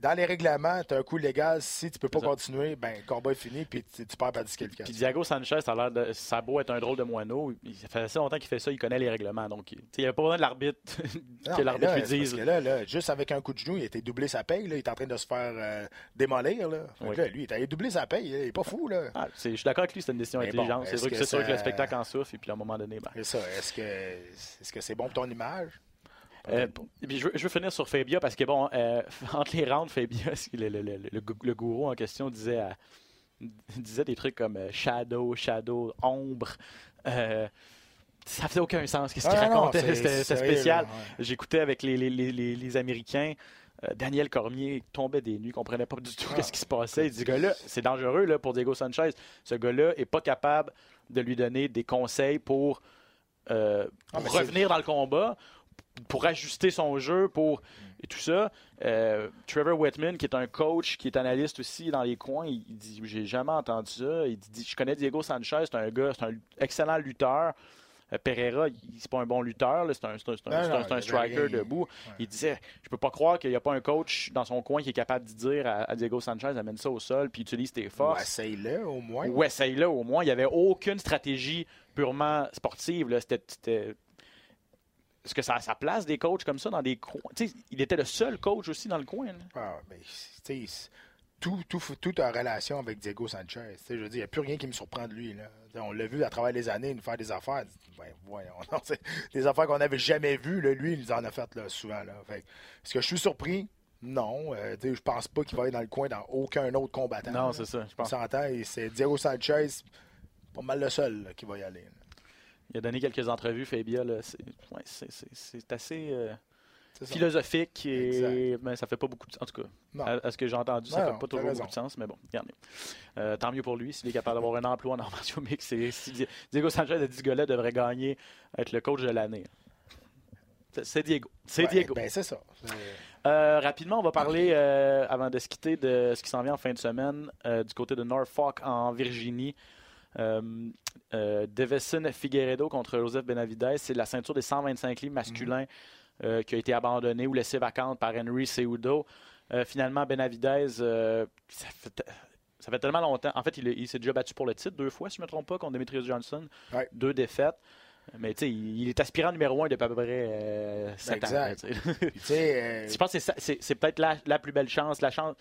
Dans les règlements, tu as un coup légal. Si tu peux pas continuer, ben, le combat est fini puis tu, tu perds par disqualification. Puis Diago Sanchez, ça a l'air de, ça a beau être un drôle de moineau. Il fait assez longtemps qu'il fait ça, il connaît les règlements. Donc, il n'y avait pas besoin de l'arbitre que l'arbitre lui dise. Parce que là, là, juste avec un coup de genou, il a été doublé sa paye. Là. Il est en train de se faire euh, démolir. Là. Oui. lui, il a été doublé sa paye. Il est pas fou. Là. Ah, je suis d'accord avec lui, c'est une décision bon, intelligente. c'est est-ce sûr que, que c'est sûr que le spectacle en souffre, et puis à un moment donné, ben, C'est ça. Est-ce que est-ce que c'est bon pour ton image? Euh, puis je, veux, je veux finir sur Fabia parce que, bon, euh, entre les rounds, Fabia, le, le, le, le, gou- le gourou en question disait, à- disait des trucs comme euh, shadow, shadow, ombre. Euh, ça faisait aucun sens ce qu'il Ah, racontait. C'était spécial. ouais. J'écoutais avec les, les, les, les, les Américains. Daniel Cormier tombait des nues, comprenait pas du tout Ah. ce qui se passait. Il dit, ce gars-là, c'est dangereux là, pour Diego Sanchez. Ce gars-là est pas capable de lui donner des conseils pour, euh, Ah, pour revenir dans le combat, pour ajuster son jeu, pour et tout ça. Euh, Trevor Whitman, qui est un coach, qui est analyste aussi dans les coins, il, il dit J'ai jamais entendu ça. Il dit Je connais Diego Sanchez, c'est un gars, c'est un excellent lutteur. Euh, Pereira, il- c'est pas un bon lutteur, c'est un, un- un- striker debout. Il disait Je peux pas croire qu'il n'y a pas un coach dans son coin qui est capable de dire à, à Diego Sanchez amène ça au sol puis utilise tes Ou forces. essaye-le au moins. Ou essaye-le au moins. Il n'y avait aucune stratégie purement sportive. C'était. Est-ce que ça a sa place des coachs comme ça dans des coins? Il était le seul coach aussi dans le coin. là. Ah, mais, sais, tout, tout, tout en relation avec Diego Sanchez. Je veux dire, il n'y a plus rien qui me surprend de lui. Là. On l'a vu à travers les années nous faire des affaires. Ben, voyons, non, des affaires qu'on n'avait jamais vues. Là, lui, il nous en a fait là, souvent. Là. Est-ce que je suis surpris? Non. Euh, je pense pas qu'il va être dans le coin dans aucun autre combattant. Non, c'est ça. Je On pense. s'entend. et C'est Diego Sanchez, pas mal le seul là, qui va y aller. là. Il a donné quelques entrevues, Fabia. C'est ouais, assez euh, ça. philosophique. Et... Mais ça fait pas beaucoup de En tout cas, à, à ce que j'ai entendu, ça Non, fait pas toujours raison. beaucoup de sens. Mais bon, regardez. Euh, tant mieux pour lui s'il est capable d'avoir un emploi en arts Di- Diego Sanchez a dit ce gars-là devrait gagner, être le coach de l'année. C'est- Diego. C'est Ouais, Diego. Ben, c'est ça. C'est- Euh, rapidement, on va parler, euh, avant de se quitter, de ce qui s'en vient en fin de semaine euh, du côté de Norfolk, en Virginie. Euh, euh, Figueredo contre Joseph Benavidez. C'est la ceinture des 125 livres masculins euh, qui a été abandonnée ou laissée vacante par Henry Seudo. Euh, finalement, Benavidez, euh, ça, fait, te- ça fait tellement longtemps. En fait, il, il s'est déjà battu pour le titre deux fois, si je ne me trompe pas, contre Demetrius Johnson. Ouais. Deux défaites. Mais tu sais, il, est aspirant numéro un depuis à peu euh, près 7 ans. Exact. tu sais, euh, Je pense que c'est peut-être la, la plus belle chance, la chance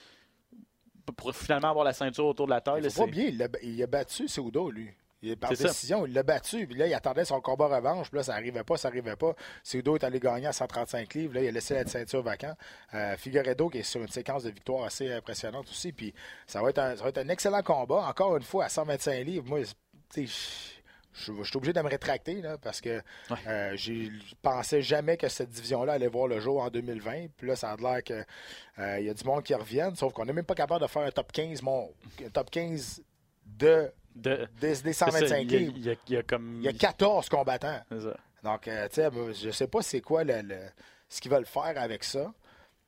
pour finalement avoir la ceinture autour de la taille. Il là, oublier, il a, il a battu Seudo, lui. Il est par ça. décision, il l'a battu. Puis là, il attendait son combat revanche. Puis là, ça n'arrivait pas, ça n'arrivait pas. Seudo est allé gagner à 135 livres. Là, il a laissé la ceinture vacante. Euh, Figueredo, qui est sur une séquence de victoires assez impressionnante aussi. Puis ça va, être un, ça va être un excellent combat. Encore une fois, à 125 livres, moi, tu sais, je, je suis obligé de me rétracter là, parce que euh, j'ai- je pensais jamais que cette division-là allait voir le jour en 2020. Puis là, ça a l'air qu'il y a du monde qui revienne, sauf qu'on n'est même pas capable de faire un top 15, mon, un top 15 de, de- des, des c'est ça, 125 il y a- livres. il y a- il y a comme. Il y a 14 combattants. Ça. Donc, euh, tu sais, je sais pas c'est quoi le, le- ce qu'ils veulent faire avec ça,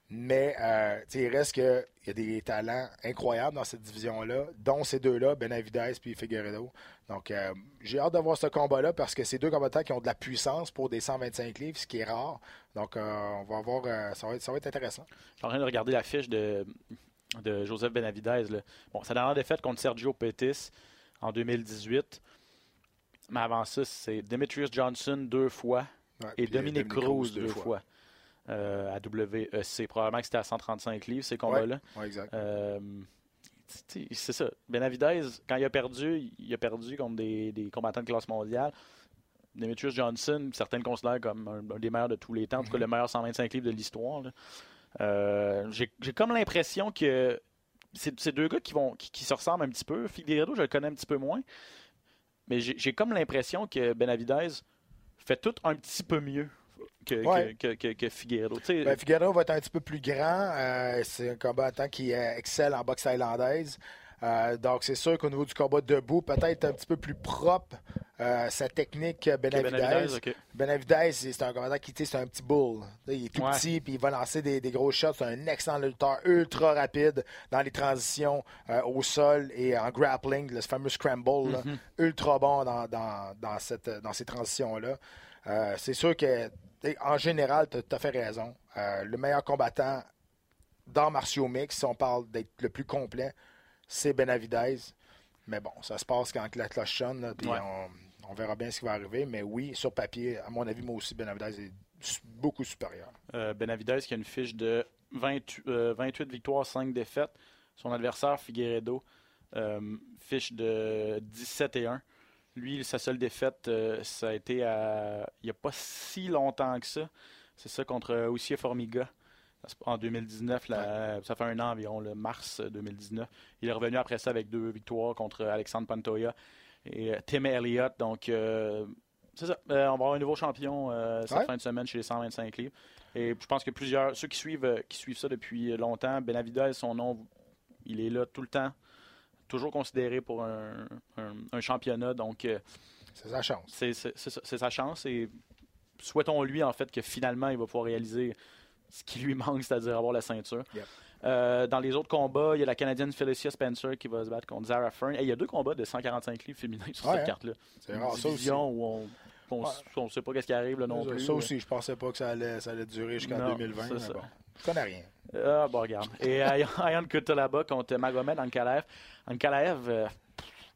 mais euh, tu sais, il y a des talents incroyables dans cette division-là, dont ces deux-là, Benavidez puis Figueredo. Donc, euh, j'ai hâte de voir ce combat-là parce que c'est deux combattants qui ont de la puissance pour des 125 livres, ce qui est rare. Donc, euh, on va voir, euh, ça, va être, ça va être intéressant. Je suis en train de regarder la fiche de, de Joseph Benavidez. là. Bon, sa dernière défaite contre Sergio Pettis en 2018. Mais avant ça, c'est Demetrius Johnson deux fois Ouais, et euh, Dominic Cruz deux fois. Euh, à WEC. Probablement que c'était à 135 livres, ces combats-là. Ouais, exact. Euh, c'est ça. Benavidez, quand il a perdu, il a perdu contre des, des combattants de classe mondiale. Demetrius Johnson, certains le considèrent comme un, un des meilleurs de tous les temps, en tout cas le meilleur 125 livres de l'histoire. Euh, J'ai comme l'impression que c'est deux gars qui, vont, qui, qui se ressemblent un petit peu. Figueredo, je le connais un petit peu moins. Mais j'ai comme l'impression que Benavidez fait tout un petit peu mieux que, Ouais. que, que, sais, Ben, Figueroa va être un petit peu plus grand. Euh, c'est un combattant qui euh, excelle en boxe thaïlandaise. Euh, donc, c'est sûr qu'au niveau du combat debout, peut-être un petit peu plus propre euh, sa technique que que Benavidez. Benavidez, c'est un combattant qui c'est un petit bull. Il est tout Ouais. petit, puis il va lancer des, des gros shots. C'est un excellent lutteur, ultra rapide dans les transitions euh, au sol et en grappling, le fameux scramble. là. Mm-hmm. Ultra bon dans, dans, dans, cette, dans ces transitions-là. C'est sûr que en général, tu as, fait raison. Euh, le meilleur combattant dans martiaux mix, si on parle d'être le plus complet, c'est Benavidez. Mais bon, ça se passe quand la cloche sonne, puis on, verra bien ce qui va arriver. Mais oui, sur papier, à mon avis, moi aussi, Benavidez est beaucoup supérieur. Euh, Benavidez qui a une fiche de 28 euh, victoires, 5 défaites. Son adversaire, Figueredo, fiche de 17 et 1. Lui, sa seule défaite, ça a été il n'y a pas si longtemps que ça. C'est ça contre Oussier Formiga en 2019, ça fait un an environ, le mars 2019. Il est revenu après ça avec deux victoires contre Alexandre Pantoya et Tim Elliott. Donc, c'est ça. on va avoir un nouveau champion cette fin de semaine chez les 125 livres. Et je pense que plusieurs, ceux qui suivent, euh, qui suivent ça depuis longtemps, Benavidez, son nom, il est là tout le temps, toujours considéré pour un, championnat. Donc, euh, c'est sa chance. C'est sa chance et souhaitons-lui en fait que finalement il va pouvoir réaliser ce qui lui manque, c'est-à-dire avoir la ceinture. Euh, dans les autres combats, il y a la Canadienne Felicia Spencer qui va se battre contre Zara Fern. il y a deux combats de 145 livres féminins sur cette hein. carte-là. C'est rare, ça aussi. où on on ne sait pas ce qui arrive là, non ça, plus. Ça aussi, je pensais pas que ça allait, ça allait durer jusqu'en 2020. Mais bon, je connais rien. Ah, bon, regarde. Et Ayan Kutalaba contre Magomed Ankalaev. Ankalaev, euh,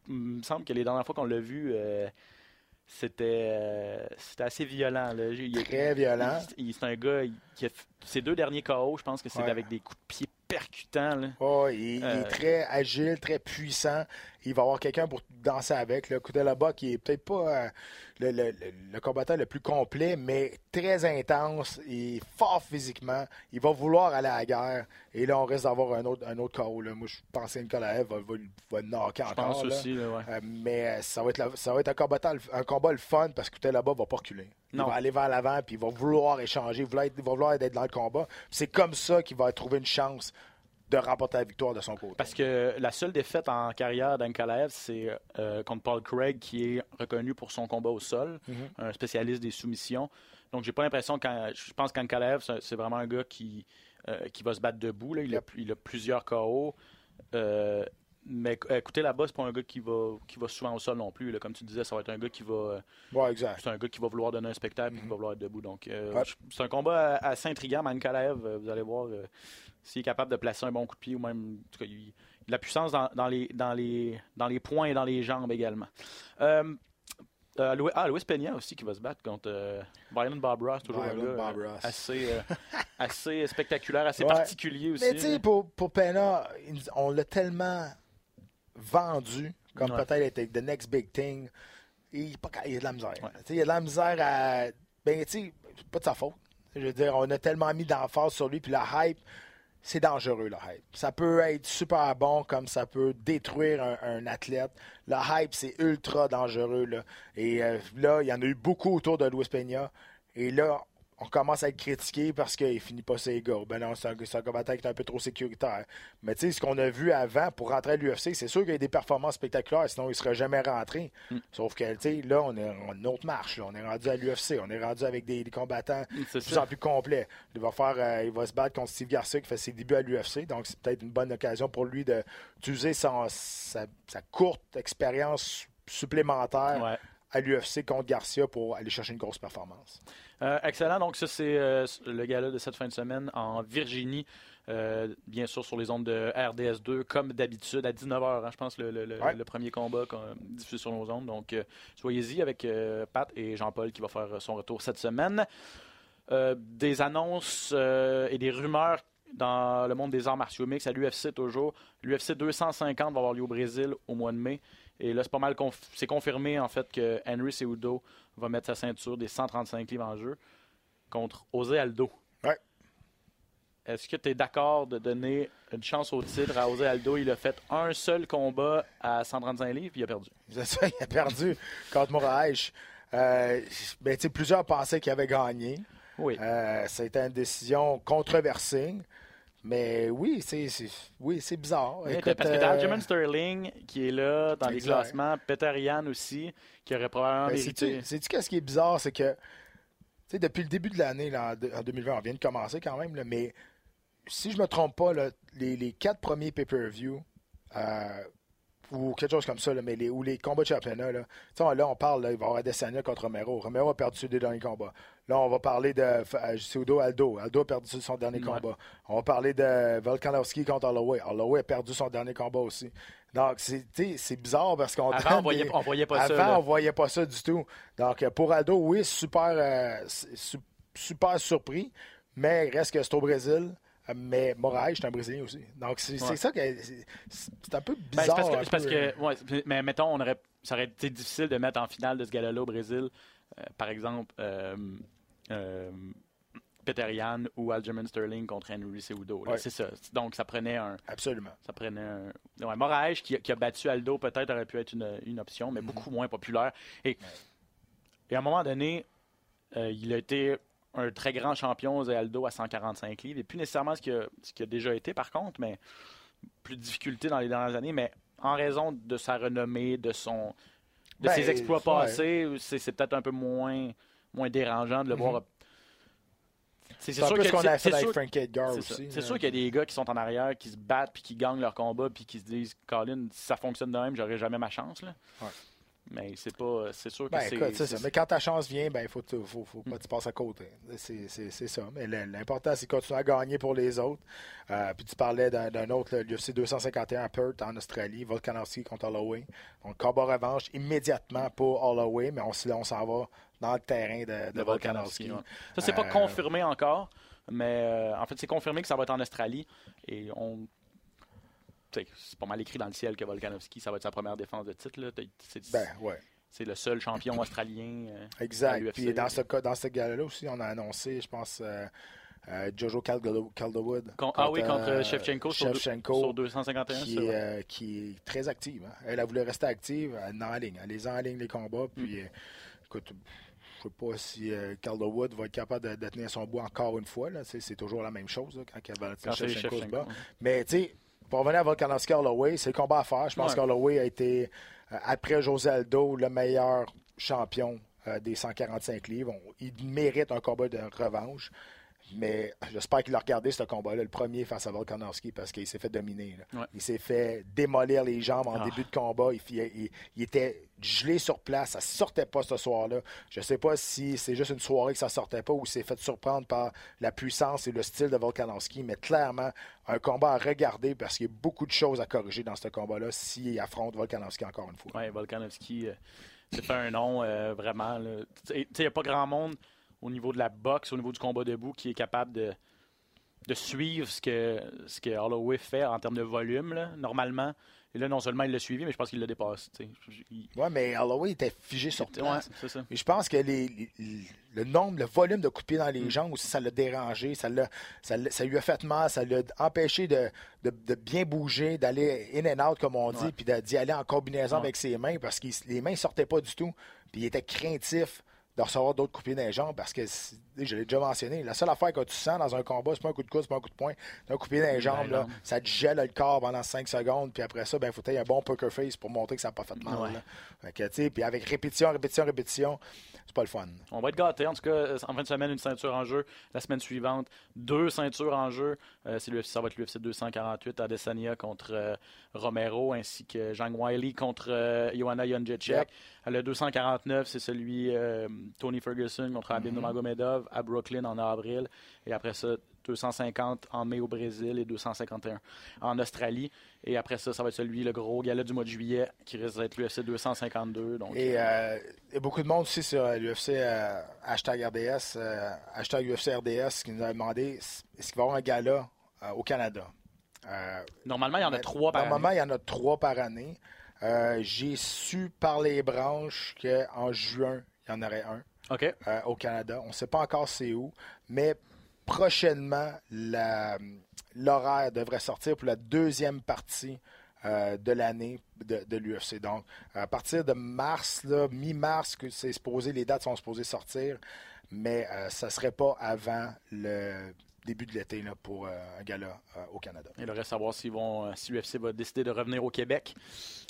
il me semble que les dernières fois qu'on l'a vu, euh, c'était euh, assez violent. Là. Très violent. C'est un gars qui a ses deux derniers KO, je pense que c'est avec des coups de pied percutant. Oh, il, est euh, très agile, très puissant. Il va avoir quelqu'un pour danser avec. Là. là-bas, qui est peut-être pas euh, le, combattant le plus complet, mais très intense et fort physiquement. Il va vouloir aller à la guerre. Et là, on risque d'avoir un autre, un autre KO. Là. Moi, je pensais que Nikolaev va, va, va knocker encore. Pense aussi, euh, mais ça va, être ça va être un combat, un combat le fun parce que là-bas va pas reculer. Il va aller vers l'avant, puis il va vouloir échanger, il va, vouloir être dans le combat. C'est comme ça qu'il va trouver une chance de remporter la victoire de son côté. Parce que la seule défaite en carrière d'Ankalaev, c'est euh, contre Paul Craig, qui est reconnu pour son combat au sol, mhm. un spécialiste des soumissions. Donc, j'ai pas l'impression que je pense qu'Ankalaev, c'est vraiment un gars qui, euh, qui va se battre debout. Là. Il, a, il a plusieurs KO. Euh, mais écoutez, là-bas, c'est pas un gars qui va, qui va souvent au sol non plus. Comme tu disais, ça va être un gars qui va. Ouais, exact. C'est un gars qui va vouloir donner un spectacle et qui mhm. va vouloir être debout. Donc, c'est un combat assez intriguant. Mankalaev, vous allez voir, s'il est capable de placer un bon coup de pied ou même. En tout cas, il, a de la puissance dans, les, dans, les, dans les points et dans les jambes également. Euh, euh, Louis, ah, Louis Peña aussi qui va se battre contre euh, Brian toujours un gars assez, assez spectaculaire, assez particulier aussi. Mais tu sais, pour, pour Peña, on l'a tellement vendu comme peut-être être the next big thing. Il, y a de la misère. Il y a de la misère à. Ben, tu sais, pas de sa faute. Je veux dire, on a tellement mis d'emphase sur lui, puis la hype c'est dangereux, le hype. Ça peut être super bon comme ça peut détruire un, athlète. Le hype, c'est ultra dangereux. Là. Et euh, là, il y en a eu beaucoup autour de Luis Peña. Et là, on commence à être critiqué parce qu'il finit pas ses gars. Ben non, c'est un, combattant qui est un peu trop sécuritaire. Mais tu sais, ce qu'on a vu avant pour rentrer à l'UFC, c'est sûr qu'il y a des performances spectaculaires, sinon il ne serait jamais rentré. Mm. Sauf que, tu sais, là, on est en une autre marche. On est rendu à l'UFC. On est rendu avec des, combattants de plus en plus complets. Il va, faire, euh, il va se battre contre Steve Garcia qui fait ses débuts à l'UFC. Donc, c'est peut-être une bonne occasion pour lui d'utiliser sa, sa, courte expérience supplémentaire à l'UFC contre Garcia pour aller chercher une grosse performance. Euh, excellent. Donc, ça, c'est euh, le gala de cette fin de semaine en Virginie. Euh, bien sûr, sur les ondes de RDS2, comme d'habitude, à 19h, hein, je pense, le, premier combat diffusé sur nos ondes. Donc, soyez-y avec Pat et Jean-Paul qui va faire son retour cette semaine. des annonces et des rumeurs dans le monde des arts martiaux mix à l'UFC toujours. L'UFC 250 va avoir lieu au Brésil au mois de mai. Et là, c'est pas mal c'est confirmé en fait que Henry Cejudo va mettre sa ceinture des 135 livres en jeu contre José Aldo. Ouais. Est-ce que tu es d'accord de donner une chance au titre à José Aldo? Il a fait un seul combat à 135 livres, puis il a perdu. C'est ça, il a perdu contre Moraes. Euh, ben, plusieurs pensaient qu'il avait gagné. Oui. Euh, C'était une décision controversée. Mais oui, c'est oui, c'est bizarre. parce que t'as euh, Sterling qui est là dans les classements, Peter Yan aussi, qui aurait probablement ben, mérité. Sais-tu qu'est-ce qui est bizarre, c'est que depuis le début de l'année, en 2020, on vient de commencer quand même, là, mais si je me trompe pas, les, les, quatre premiers pay-per-view, euh, ou quelque chose comme ça, là, mais les, ou les combats de championnat. Là, là on parle, là, il va y avoir Adesanya contre Romero. Romero a perdu ses deux derniers combats. Là, on va parler de euh, Pseudo Aldo. Aldo a perdu son dernier Ouais. combat. On va parler de Volkanovski contre Holloway. Holloway a perdu son dernier combat aussi. Donc, c'est bizarre parce qu'on Avant, on voyait, des- on voyait pas ça. Avant, on voyait pas ça du tout. Donc, euh, pour Aldo, oui, super, euh, su- super surpris, mais reste que c'est au Brésil. Euh, Mais Moraes, c'est un Brésilien aussi. Donc, c'est Ouais. ça que c'est un peu Ben, bizarre. c'est parce que, parce euh, ouais, c'est- mais mettons, on aurait, ça aurait été difficile de mettre en finale de ce gala-là au Brésil, euh, par exemple, euh, euh, Peter Yan ou Aljamain Sterling contre Henry Cejudo. là. Ouais. C'est ça. Donc, ça prenait un. Absolument. Ça prenait un. Ouais, Moraes, qui, a- qui a battu Aldo, peut-être aurait pu être une, une option, mais beaucoup moins populaire. Et, et à un moment donné, euh, il a été un très grand champion, Aldo, à 145 livres. Et plus nécessairement ce qu'il a, déjà été, par contre, mais plus de difficultés dans les dernières années. Mais en raison de sa renommée, de son de Ben, ses exploits ouais. passés, c'est peut-être un peu moins, moins dérangeant de le voir. C'est, C'est ce qu'on a fait avec sûr- Frank Edgar aussi. C'est sûr qu'il y a des gars qui sont en arrière, qui se battent, puis qui gagnent leur combat, puis qui se disent, Colin, si ça fonctionne de même, j'aurai jamais ma chance. Là. Ouais. Mais c'est pas, c'est sûr que Ben, c'est. ça. Mais quand ta chance vient, ben, il faut, faut, faut pas que tu passes à côté. C'est ça. Mais l'important, c'est de continuer à gagner pour les autres. Euh, puis tu parlais d'un autre, le UFC 251 à Perth, en Australie, Volkanovski contre Holloway. Donc, combat revanche immédiatement pour Holloway, mais on, s'en va dans le terrain de, de de Volkanovski. Volkanovski. ouais. Ça, c'est pas Euh, confirmé encore, mais euh, en fait, c'est confirmé que ça va être en Australie. Et on. C'est pas mal écrit dans le ciel que Volkanovski, ça va être sa première défense de titre. là. C'est Ben, ouais. c'est le seul champion australien. euh, à Exact. Puis dans ce cas, dans ce gars-là aussi, on a annoncé, je pense, euh, euh, Jojo Calderwood. Ah oui, contre euh, Shevchenko, sur, deux- Shevchenko, sur 251. qui, euh, qui est très active. hein. Elle a voulu rester active, elle est en ligne. Elle les en ligne les combats. Puis, Mm. euh, écoute, je sais pas si Calderwood va être capable de, de tenir son bout encore une fois. là. C'est toujours la même chose là, quand Valentin Quand c'est Shevchenko se Shevchenko, bat. Mais tu sais, pour revenir à Volkanovski Holloway, c'est le combat à faire. Je pense Ouais. qu'Holloway a été, euh, après José Aldo, le meilleur champion euh, des 145 livres. On- il mérite un combat de revanche. Mais j'espère qu'il a regardé ce combat-là, le premier face à Volkanovski, parce qu'il s'est fait dominer. Ouais. Il s'est fait démolir les jambes en Ah. début de combat. Il, il- il était gelé sur place. Ça sortait pas ce soir-là. Je sais pas si c'est juste une soirée que ça sortait pas ou s'est fait surprendre par la puissance et le style de Volkanovski. Mais clairement, un combat à regarder parce qu'il y a beaucoup de choses à corriger dans ce combat-là s'il affronte Volkanovski encore une fois. Ouais, Volkanovski euh, fait un nom euh, vraiment. il n'y a pas grand monde au niveau de la boxe, au niveau du combat debout, qui est capable de, de suivre ce que, ce que Holloway fait en termes de volume, normalement. Et là, non seulement il l'a suivi, mais je pense qu'il l'a dépassé. Il- Ouais, mais Holloway était figé sur Ouais, place. c'est ça. Mais je pense que les, les- le nombre, le volume de coups de pied dans Mm. les jambes aussi, ça l'a dérangé, ça, l'a- ça, lui a fait mal, ça l'a empêché de, de- de bien bouger, d'aller in and out, comme on dit, Ouais. puis d'y aller en combinaison Ouais. avec ses mains parce que les mains ne sortaient pas du tout. Puis il était craintif de recevoir d'autres de pied dans les jambes parce que, je l'ai déjà mentionné, la seule affaire que tu sens dans un combat, c'est pas un coup de coude, c'est pas un coup de poing, c'est un coup de pied dans les jambes, là, ça te gèle le corps pendant 5 secondes, puis après ça, ben, il faut un bon poker face pour montrer que ça n'a pas fait mal. Ouais. puis avec répétition, répétition, répétition, c'est pas le fun. On va être gâtés. En tout cas, euh, en fin de semaine, une ceinture en jeu. La semaine suivante, deux ceintures en jeu. Euh, c'est ça va être l'UFC 248, Adesanya contre euh, Romero, ainsi que Zhang Wiley contre euh. Yep. Euh, Le 249, c'est celui euh, Tony Ferguson contre Abim Mm-hmm. Nurmagomedov à Brooklyn en avril. Et après ça, 250 en mai au Brésil et 251 en Australie. Et après ça, ça va être celui, le gros gala du mois de juillet, qui risque d'être l'UFC 252. Donc, Et euh, il y a beaucoup de monde aussi sur l'UFC euh, hashtag RDS, euh, hashtag UFC RDS qui nous a demandé est-ce qu'il va y avoir un gala euh, au Canada? Euh, normalement, il y en a trois par Normalement, année. il y en a trois par année. Euh, J'ai su par les branches qu'en juin, il y en aurait un euh, au Canada. On ne sait pas encore c'est où, mais prochainement, l'horaire devrait sortir pour la deuxième partie euh, de l'année de, de l'UFC. Donc, à partir de mars, mi-mars, que c'est supposé, les dates sont supposées sortir, mais ça ne serait pas avant le début de l'été là, pour euh, un gala euh, au Canada. Il reste à savoir s'ils vont, euh, si l'UFC va décider de revenir au Québec.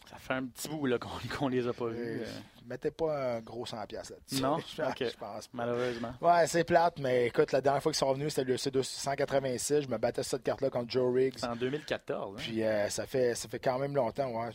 Ça fait un petit bout là, qu'on les a pas vus. Mettez pas un gros 100$ là-dessus. Non? je, Ok. je pense pas. malheureusement. Ouais, c'est plate, mais écoute, la dernière fois qu'ils sont revenus, c'était le C286. Je me battais sur cette carte-là contre Joe Riggs. C'est en 2014. hein? Puis euh, ça, fait, ça fait quand même longtemps, ouais.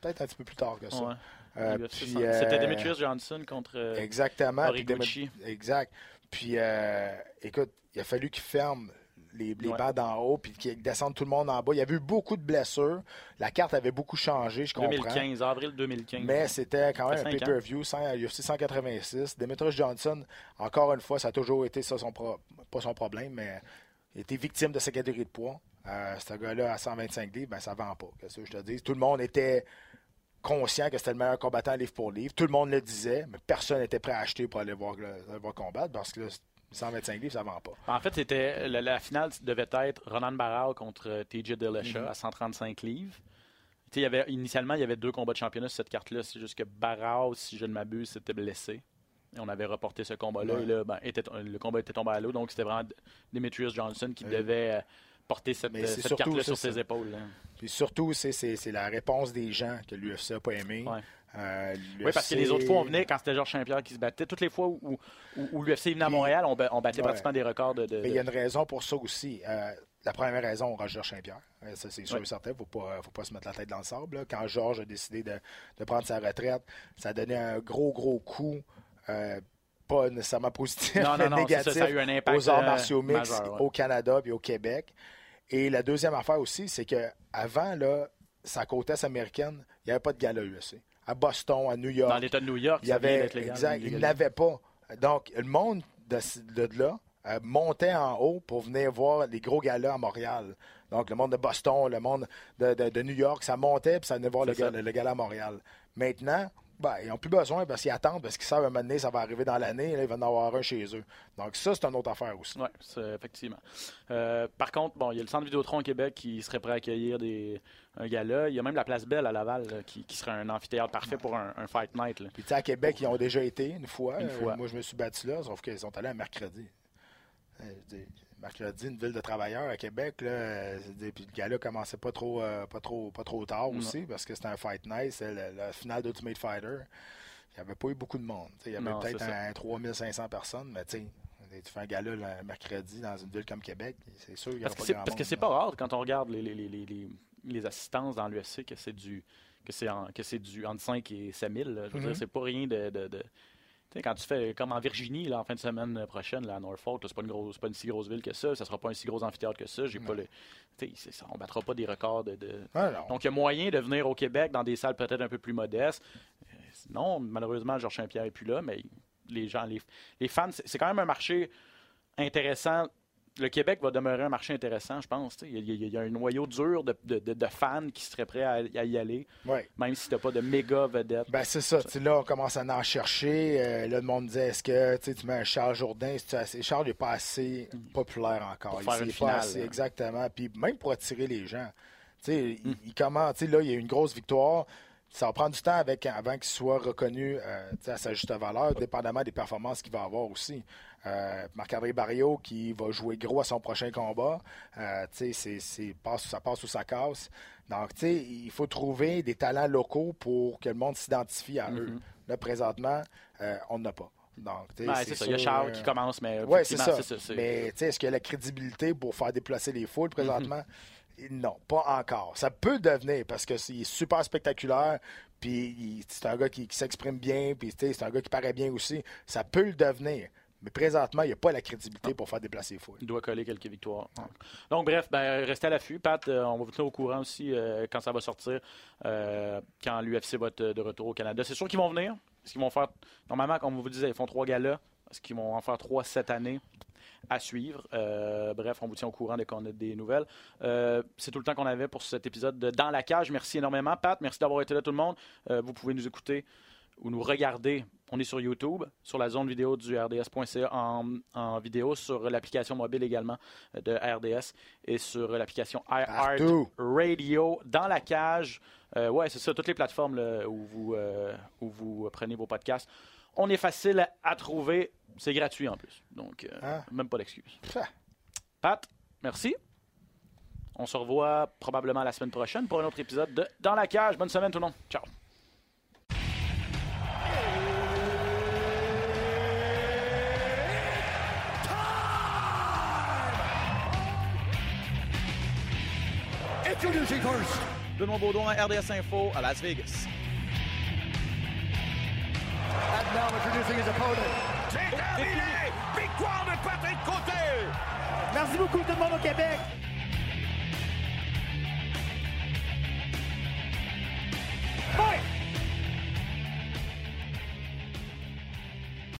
peut-être un petit peu plus tard que ça. Ouais. Euh, UFC puis, 100. euh, C'était Demetrius Johnson contre. Exactement. Demi- Exact. Puis, euh, écoute, il a fallu qu'il ferme les, les Ouais. bancs d'en haut puis qu'il descende tout le monde en bas. Il y avait eu beaucoup de blessures. La carte avait beaucoup changé, je comprends. 2015, avril 2015. Mais c'était quand même un pay-per-view, UFC 186. Demetrius Johnson, encore une fois, ça a toujours été ça son pro- pas son problème, mais il était victime de sa catégorie de poids. Euh, ce gars-là, à 125 livres, ben, ça vend pas. Qu'est-ce que je te dis? Tout le monde était conscient que c'était le meilleur combattant livre pour livre. Tout le monde le disait, mais personne n'était prêt à acheter pour aller voir, le, voir combattre parce que là, 125 livres, ça vend pas. En fait, c'était la, la finale devait être Ronan Barao contre euh, TJ Dillashaw Mhm. à 135 livres. Tu sais, il y avait, initialement, il y avait deux combats de championnat sur cette carte-là. C'est juste que Barao, si je ne m'abuse, s'était blessé. Et on avait reporté ce combat-là. Ouais. Et là, ben, était- le combat était tombé à l'eau. Donc, c'était vraiment Demetrius Johnson qui devait euh, porter cette, surtout, carte-là sur ses épaules. là. Puis surtout, c'est, c'est, c'est la réponse des gens que l'UFC n'a pas aimé. Ouais. Euh, Oui, parce que les autres fois, on venait quand c'était Georges Saint-Pierre qui se battait. Toutes les fois où, où, où l'UFC venait à Montréal, on, ba- on battait Ouais. pratiquement des records de. de- Mais il y a une raison pour ça aussi. Euh, la première raison, Roger Saint-Pierre. Euh, Ça, c'est sûr et certain. Il ne faut pas, se mettre la tête dans le sable. là. Quand Georges a décidé de, de prendre sa retraite, ça a donné un gros, gros coup. euh, pas nécessairement positif, Non, mais non, négatif ça, ça a eu un impact, aux arts martiaux mixtes majeur, ouais. au Canada et au Québec. Et la deuxième affaire aussi, c'est que avant là, sa côte est américaine, il n'y avait pas de gala UFC. À Boston, à New York, Dans l'État de New York, il y avait légal, exact, il n'avait pas. Donc, le monde de, de là euh, montait en haut pour venir voir les gros galas à Montréal. Donc, le monde de Boston, le monde de, New York, ça montait puis ça venait voir le, le gala à Montréal. Maintenant, ben, ils n'ont plus besoin parce qu'ils attendent, parce qu'ils savent un moment donné, ça va arriver dans l'année, là, ils vont en avoir un chez eux. Donc, ça, c'est une autre affaire aussi. Oui, effectivement. Euh, par contre, bon, il y a le Centre Vidéotron au Québec qui serait prêt à accueillir des, un gala. Il y a même la Place Belle à Laval là, qui, qui serait un amphithéâtre parfait pour un, un Fight Night. là. Puis, tu sais, à Québec, ils ont déjà été une fois. Une Euh, fois. moi, je me suis battu là, sauf qu'ils sont allés un mercredi. Euh, je dis, mercredi, une ville de travailleurs à Québec, là, puis le gars-là commençait pas trop, euh, pas trop, pas trop tard aussi, parce que c'était un fight night, c'est la, la finale d'Ultimate Fighter. Il n'y avait pas eu beaucoup de monde. Il y avait peut-être ça. un 3500 personnes, mais tu sais, tu fais un gala le mercredi dans une ville comme Québec, c'est sûr qu'il y aura Parce que pas grand parce que c'est pas rare quand on regarde les, les, les, les, les- les assistances dans l'UFC que c'est du que c'est en- que c'est du entre 5 et 7 000. là. Je veux Mhm. dire, c'est pas rien de. de- de- Tu sais, quand tu fais comme en Virginie, là, en fin de semaine prochaine, là, à Norfolk, c'est pas une grosse, pas une si grosse ville que ça, ça sera pas un si gros amphithéâtre que ça. J'ai pas le, ça, on battra pas des records de, de- Ah. Donc, il y a moyen de venir au Québec dans des salles peut-être un peu plus modestes. Non, malheureusement, Georges Saint-Pierre n'est plus là, mais les gens, les, les fans, c'est quand même un marché intéressant. Le Québec va demeurer un marché intéressant, je pense. Il y, a- il y a un noyau dur de, de- de- de fans qui seraient prêts à, à y aller, Ouais. même si tu n'as pas de méga vedettes. Ben, c'est ça. Là, on commence à en chercher. Euh, là, le monde disait est-ce que tu mets un Charles Jourdain assez- Charles n'est pas assez populaire encore. Pour Il- faire il une est pas assez- là. exactement. Puis même pour attirer les gens. Hmm. il, il commence. Là, il y a eu une grosse victoire. Ça va prendre du temps avec, avant qu'il soit reconnu euh, à sa juste valeur, dépendamment des performances qu'il va avoir aussi. Euh, Marc-André Barrio qui va jouer gros à son prochain combat. Euh, passe- ça passe ou ça casse. Donc, il faut trouver des talents locaux pour que le monde s'identifie à eux. Là, présentement, on n'a pas. Donc, Ouais, c'est ça. Il y a Charles qui commence, mais Oui, c'est effectivement, ça. c'est- Mais est-ce qu'il y a la crédibilité pour faire déplacer les foules présentement? Mhm. Non, pas encore. Ça peut devenir parce que c'est super spectaculaire, puis c'est un gars qui, s'exprime bien, puis c'est un gars qui paraît bien aussi. Ça peut le devenir. Mais présentement, il n'y a pas la crédibilité pour faire déplacer les foules. Il doit coller quelques victoires. Donc, bref, ben, restez à l'affût. Pat, euh, on va vous tenir au courant aussi euh, quand ça va sortir, euh, quand l'UFC va être de retour au Canada. C'est sûr qu'ils vont venir. Est-ce qu'ils vont faire. Normalement, comme vous disait, ils font trois galas. Est-ce qu'ils vont en faire trois cette année à suivre? Euh, bref, on vous tient au courant dès qu'on a des nouvelles. Euh, c'est tout le temps qu'on avait pour cet épisode de Dans la cage. Merci énormément, Pat. Merci d'avoir été là, tout le monde. Euh, vous pouvez nous écouter ou nous regarder. On est sur YouTube, sur la zone vidéo du RDS.ca en, en vidéo, sur l'application mobile également de RDS et sur l'application iHeart. Radio dans la cage. Ouais, c'est ça, toutes les plateformes là, où, vous, où vous prenez vos podcasts. On est facile à trouver. C'est gratuit en plus. Donc, euh, Hein? même pas d'excuses. Ah. Pat, merci. On se revoit probablement la semaine prochaine pour un autre épisode de Dans la cage. Bonne semaine tout le monde. Ciao. Introducing first, Benoît Baudouin, RDS Info, à Las Vegas. And now introducing his opponent. C'est terminé! Victoire de Patrick Côté! Merci beaucoup tout le monde au Québec. Fight!